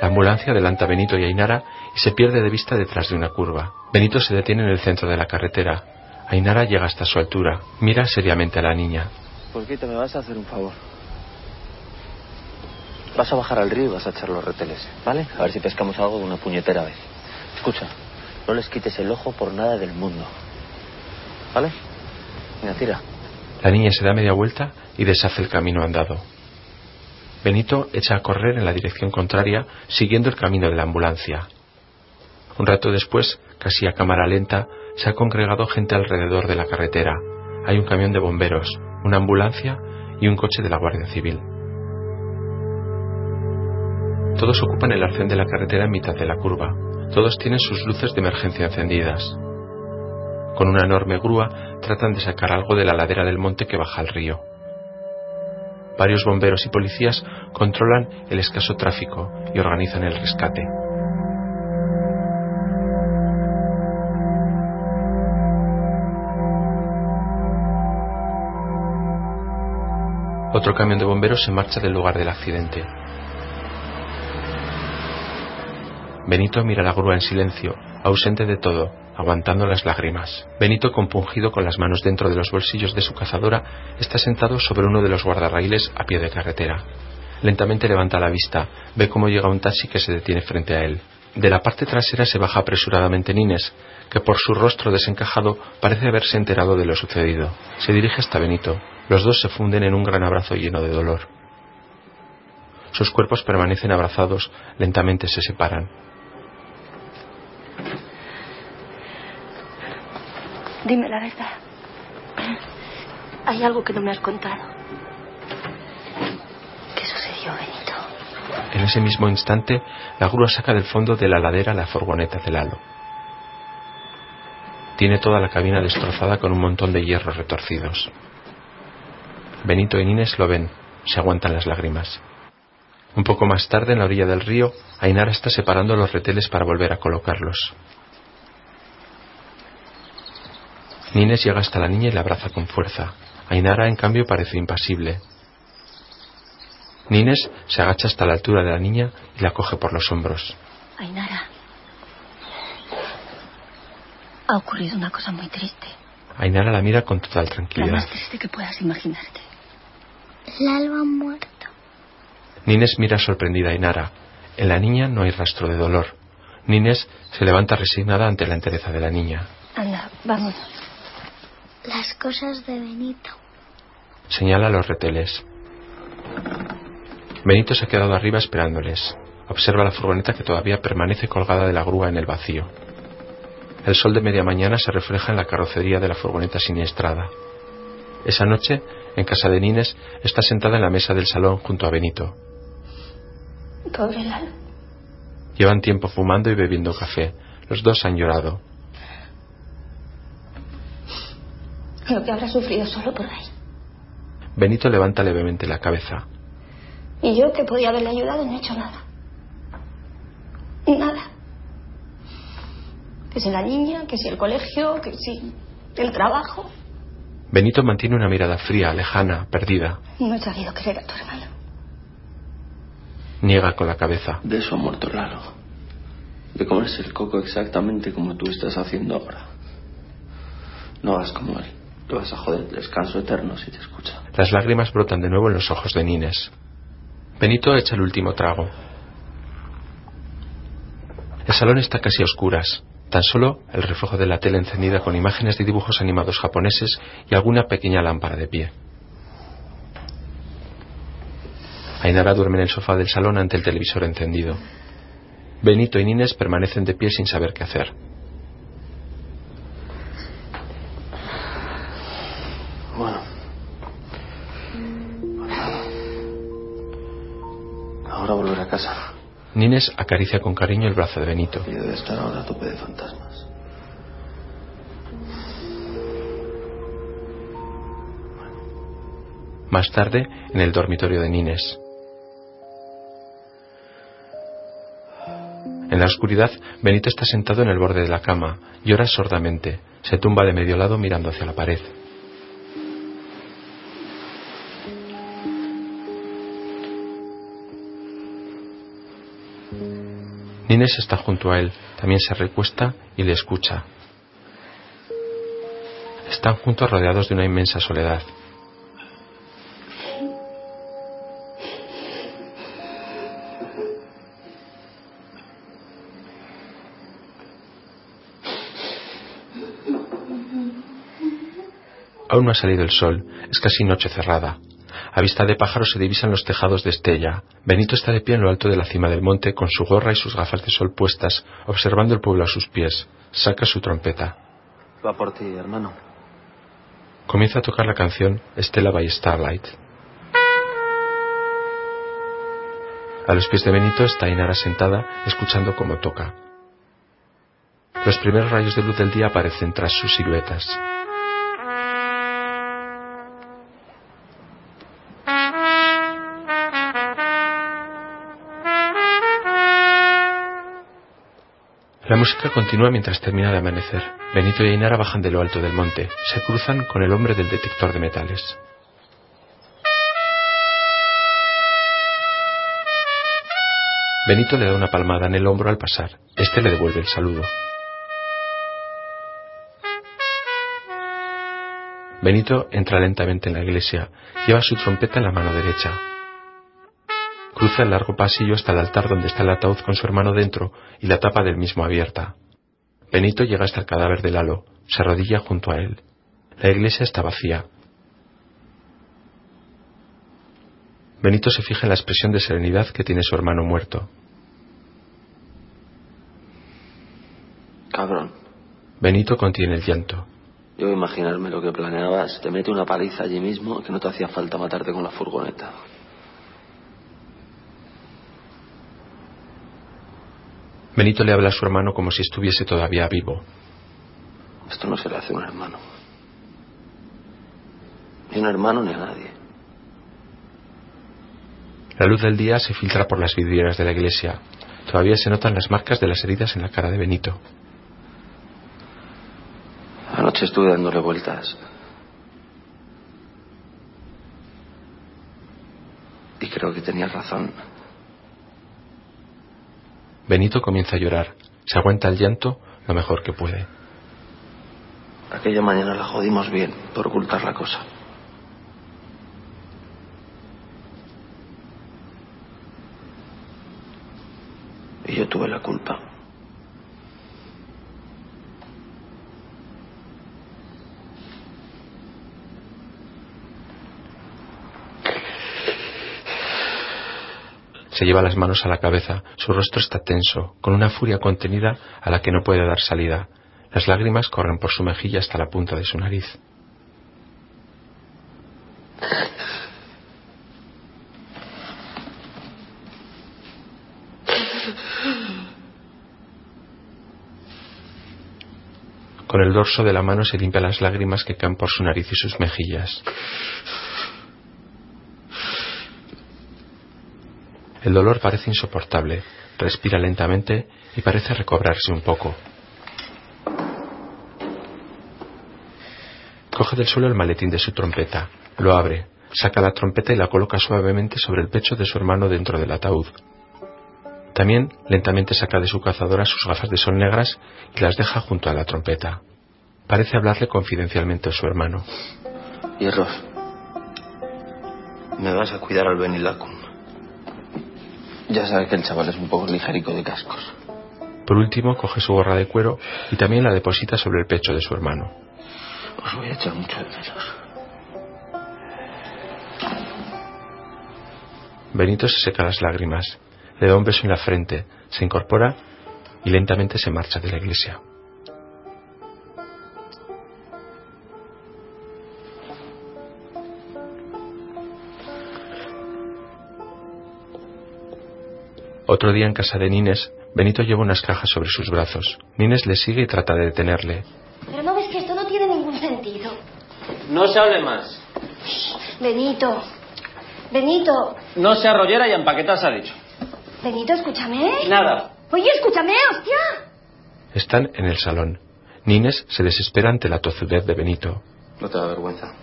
La ambulancia adelanta a Benito y Ainara y se pierde de vista detrás de una curva. Benito se detiene en el centro de la carretera. Ainara llega hasta su altura. Mira seriamente a la niña. Porquito, me vas a hacer un favor. Vas a bajar al río y vas a echar los reteles, ¿vale? A ver si pescamos algo de una puñetera vez. Escucha, no les quites el ojo por nada del mundo. ¿Vale? Mira, tira. La niña se da media vuelta y deshace el camino andado. Benito echa a correr en la dirección contraria, siguiendo el camino de la ambulancia. Un rato después, casi a cámara lenta, se ha congregado gente alrededor de la carretera. Hay un camión de bomberos, una ambulancia y un coche de la Guardia Civil. Todos ocupan el arcén de la carretera en mitad de la curva. Todos tienen sus luces de emergencia encendidas. Con una enorme grúa tratan de sacar algo de la ladera del monte que baja al río. Varios bomberos y policías controlan el escaso tráfico y organizan el rescate. Otro camión de bomberos se marcha del lugar del accidente. Benito mira la grúa en silencio, ausente de todo, aguantando las lágrimas. Benito, compungido con las manos dentro de los bolsillos de su cazadora, está sentado sobre uno de los guardarraíles a pie de carretera. Lentamente levanta la vista, ve cómo llega un taxi que se detiene frente a él. De la parte trasera se baja apresuradamente Nines, que por su rostro desencajado parece haberse enterado de lo sucedido. Se dirige hasta Benito. Los dos se funden en un gran abrazo lleno de dolor. Sus cuerpos permanecen abrazados, lentamente se separan. Dime la verdad. Hay algo que no me has contado. ¿Qué sucedió, Benito? En ese mismo instante, la grúa saca del fondo de la ladera la furgoneta de Lalo. Tiene toda la cabina destrozada con un montón de hierros retorcidos. Benito y Inés lo ven, se aguantan las lágrimas. Un poco más tarde, en la orilla del río, Ainara está separando los reteles para volver a colocarlos. Nines llega hasta la niña y la abraza con fuerza. Ainara, en cambio, parece impasible. Nines se agacha hasta la altura de la niña y la coge por los hombros. Ainara. Ha ocurrido una cosa muy triste. Ainara la mira con total La tranquilidad. más triste que puedas imaginarte. Lalo ha muerto. Nines mira sorprendida a Ainara. En la niña no hay rastro de dolor. Nines se levanta resignada ante la entereza de la niña. Anda, vámonos. Las cosas de Benito. Señala los reteles. Benito se ha quedado arriba esperándoles. Observa la furgoneta que todavía permanece colgada de la grúa en el vacío. El sol de media mañana se refleja en la carrocería de la furgoneta siniestrada. Esa noche, en casa de Nines, está sentada en la mesa del salón junto a Benito. Pobre Lalo. Llevan tiempo fumando y bebiendo café. Los dos han llorado. Lo que habrá sufrido solo por ahí. Benito levanta levemente la cabeza. Y yo, que podía haberle ayudado, no he hecho nada. Nada. Que si la niña, que si el colegio, que si el trabajo. Benito mantiene una mirada fría, lejana, perdida. No he sabido querer a tu hermano. Niega con la cabeza. De eso ha muerto Lalo. De comerse el coco exactamente como tú estás haciendo ahora. No hagas como él. Te vas a joder descanso eterno si te escucha. Las lágrimas brotan de nuevo en los ojos de Nines. Benito echa el último trago. El salón está casi a oscuras. Tan solo el reflejo de la tele encendida con imágenes de dibujos animados japoneses y alguna pequeña lámpara de pie. Ainara duerme en el sofá del salón ante el televisor encendido. Benito y Nines permanecen de pie sin saber qué hacer. Volver a casa. Nines acaricia con cariño el brazo de Benito. Y debe estar ahora a tope de fantasmas. Más tarde, en el dormitorio de Nines. En la oscuridad, Benito está sentado en el borde de la cama, llora sordamente, se tumba de medio lado mirando hacia la pared. Nines está junto a él, también se recuesta y le escucha. Están juntos rodeados de una inmensa soledad. Aún no ha salido el sol, es casi noche cerrada. A vista de pájaro se divisan los tejados de Estella. Benito está de pie en lo alto de la cima del monte con su gorra y sus gafas de sol puestas, observando el pueblo a sus pies. Saca su trompeta. Va por ti, hermano. Comienza a tocar la canción Estela by Starlight. A los pies de Benito está Inara sentada, escuchando cómo toca. Los primeros rayos de luz del día aparecen tras sus siluetas. La música continúa mientras termina de amanecer. Benito y Ainara bajan de lo alto del monte. Se cruzan con el hombre del detector de metales. Benito le da una palmada en el hombro al pasar. Este le devuelve el saludo. Benito entra lentamente en la iglesia. Lleva su trompeta en la mano derecha. Cruza el largo pasillo hasta el altar donde está el ataúd con su hermano dentro y la tapa del mismo abierta. Benito llega hasta el cadáver de Lalo, se arrodilla junto a él. La iglesia está vacía. Benito se fija en la expresión de serenidad que tiene su hermano muerto. Cabrón. Benito contiene el llanto. Yo imaginarme lo que planeabas. Te mete una paliza allí mismo que no te hacía falta matarte con la furgoneta. Benito le habla a su hermano como si estuviese todavía vivo. Esto no se le hace a un hermano. Ni a un hermano ni a nadie. La luz del día se filtra por las vidrieras de la iglesia. Todavía se notan las marcas de las heridas en la cara de Benito. Anoche estuve dándole vueltas. Y creo que tenías razón. Benito comienza a llorar. Se aguanta el llanto lo mejor que puede. Aquella mañana la jodimos bien por ocultar la cosa. Y yo tuve la culpa. Se lleva las manos a la cabeza, su rostro está tenso, con una furia contenida a la que no puede dar salida. Las lágrimas corren por su mejilla hasta la punta de su nariz. Con el dorso de la mano se limpia las lágrimas que caen por su nariz y sus mejillas. El dolor parece insoportable. Respira lentamente y parece recobrarse un poco. Coge del suelo el maletín de su trompeta, lo abre, saca la trompeta y la coloca suavemente sobre el pecho de su hermano dentro del ataúd. También lentamente saca de su cazadora sus gafas de sol negras y las deja junto a la trompeta. Parece hablarle confidencialmente a su hermano. Hierros. Me vas a cuidar al Benilacum. Ya sabes que el chaval es un poco ligerico de cascos. Por último, coge su gorra de cuero y también la deposita sobre el pecho de su hermano. Os voy a echar mucho de menos. Benito se seca las lágrimas, le da un beso en la frente, se incorpora y lentamente se marcha de la iglesia. Otro día en casa de Nines, Benito lleva unas cajas sobre sus brazos. Nines le sigue y trata de detenerle. Pero no ves que esto no tiene ningún sentido. No se hable más. Benito. Benito. No se arrollera y empaquetar se ha dicho. Benito, escúchame. Nada. Oye, escúchame, hostia. Están en el salón. Nines se desespera ante la tozudez de Benito. No te da vergüenza.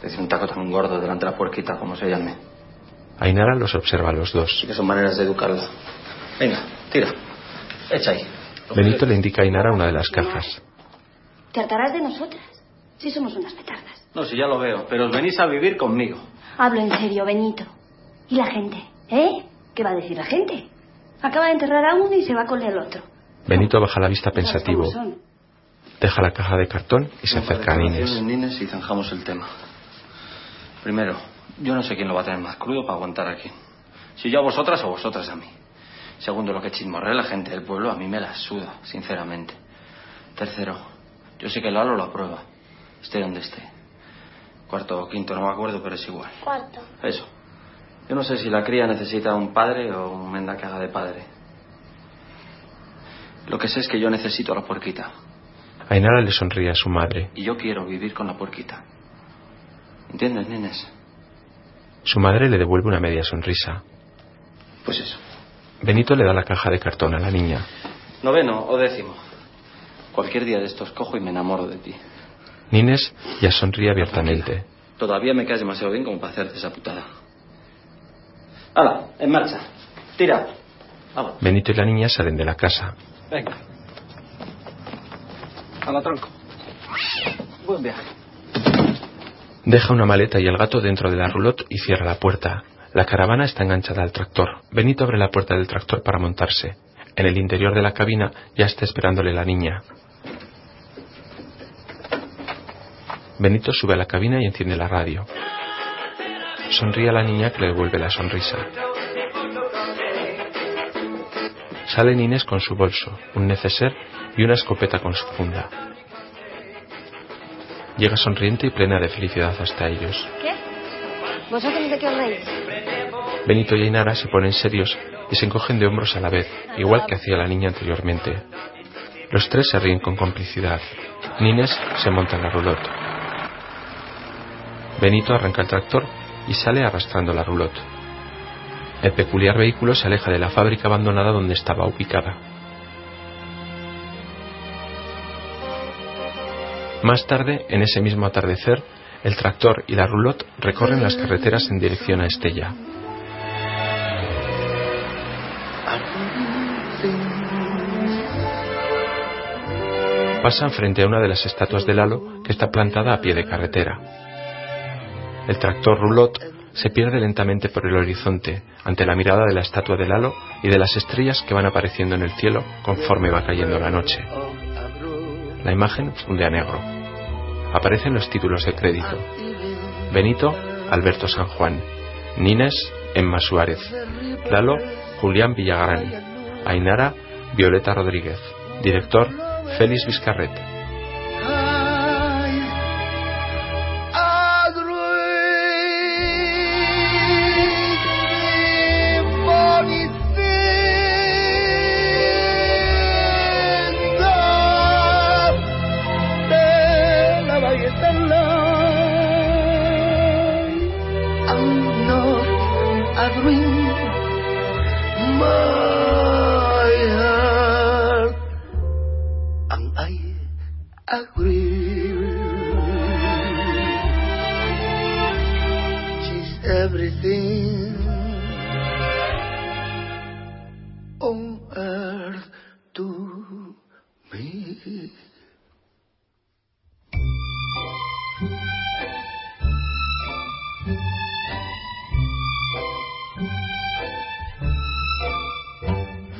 Decir un taco tan gordo delante de la puerquita, como se llame. Ainara los observa a los dos. Sí que son maneras de educarla. Venga, tira. Echa ahí. Benito le indica a Ainara una de las cajas. Te hartarás de nosotras. Si somos unas petardas. No, si ya lo veo. Pero os venís a vivir conmigo. Hablo en serio, Benito. ¿Y la gente? ¿Eh? ¿Qué va a decir la gente? Acaba de enterrar a uno y se va con el otro. Benito baja la vista ¿Sabes pensativo. Deja la caja de cartón y se acerca a Nines. Nines y zanjamos el tema. Primero, yo no sé quién lo va a tener más crudo para aguantar aquí. Si yo a vosotras o vosotras a mí. Segundo, lo que chismorrea la gente del pueblo a mí me la suda, sinceramente. Tercero, yo sé que Lalo lo aprueba. Esté donde esté. Cuarto o quinto, no me acuerdo, pero es igual. Cuarto. Eso. Yo no sé si la cría necesita un padre o un menda que haga de padre. Lo que sé es que yo necesito a la puerquita. Ainara le sonríe a su madre. Y yo quiero vivir con la puerquita. ¿Entiendes, nenes? Su madre le devuelve una media sonrisa. Pues eso. Benito le da la caja de cartón a la niña. Noveno o décimo. Cualquier día de estos cojo y me enamoro de ti. Nines ya sonríe abiertamente. Todavía me caes demasiado bien como para hacerte esa putada. ¡Hala! En marcha. Tira. Vamos. Benito y la niña salen de la casa. Venga. A la tronco. Buen viaje. Deja una maleta y el gato dentro de la roulotte y cierra la puerta. La caravana está enganchada al tractor. Benito abre la puerta del tractor para montarse. En el interior de la cabina ya está esperándole la niña. Benito sube a la cabina y enciende la radio. Sonríe a la niña que le devuelve la sonrisa. Sale Inés con su bolso, un neceser y una escopeta con su funda. Llega sonriente y plena de felicidad hasta ellos. ¿Qué? ¿Vosotros de qué os reís? Benito y Ainara se ponen serios y se encogen de hombros a la vez, igual que hacía la niña anteriormente. Los tres se ríen con complicidad. Nines se monta en la roulotte. Benito arranca el tractor y sale arrastrando la roulotte. El peculiar vehículo se aleja de la fábrica abandonada donde estaba ubicada. Más tarde, en ese mismo atardecer, el tractor y la roulotte recorren las carreteras en dirección a Estella. Pasan frente a una de las estatuas de Lalo que está plantada a pie de carretera. El tractor roulotte se pierde lentamente por el horizonte ante la mirada de la estatua de Lalo y de las estrellas que van apareciendo en el cielo conforme va cayendo la noche. La imagen funde a negro. Aparecen los títulos de crédito. Benito, Alberto San Juan. Nines, Emma Suárez. Lalo, Julián Villagrán. Ainara, Violeta Rodríguez. Director, Félix Vizcarret.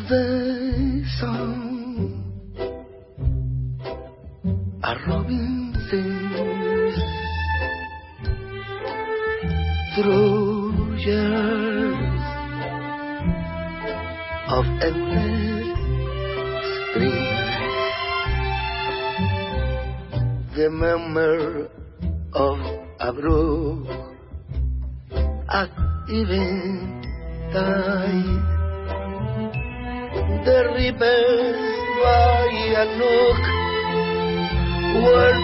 The song a robin sings through years of endless spring. The memory of a brook at even time. The rivers by a nook. Where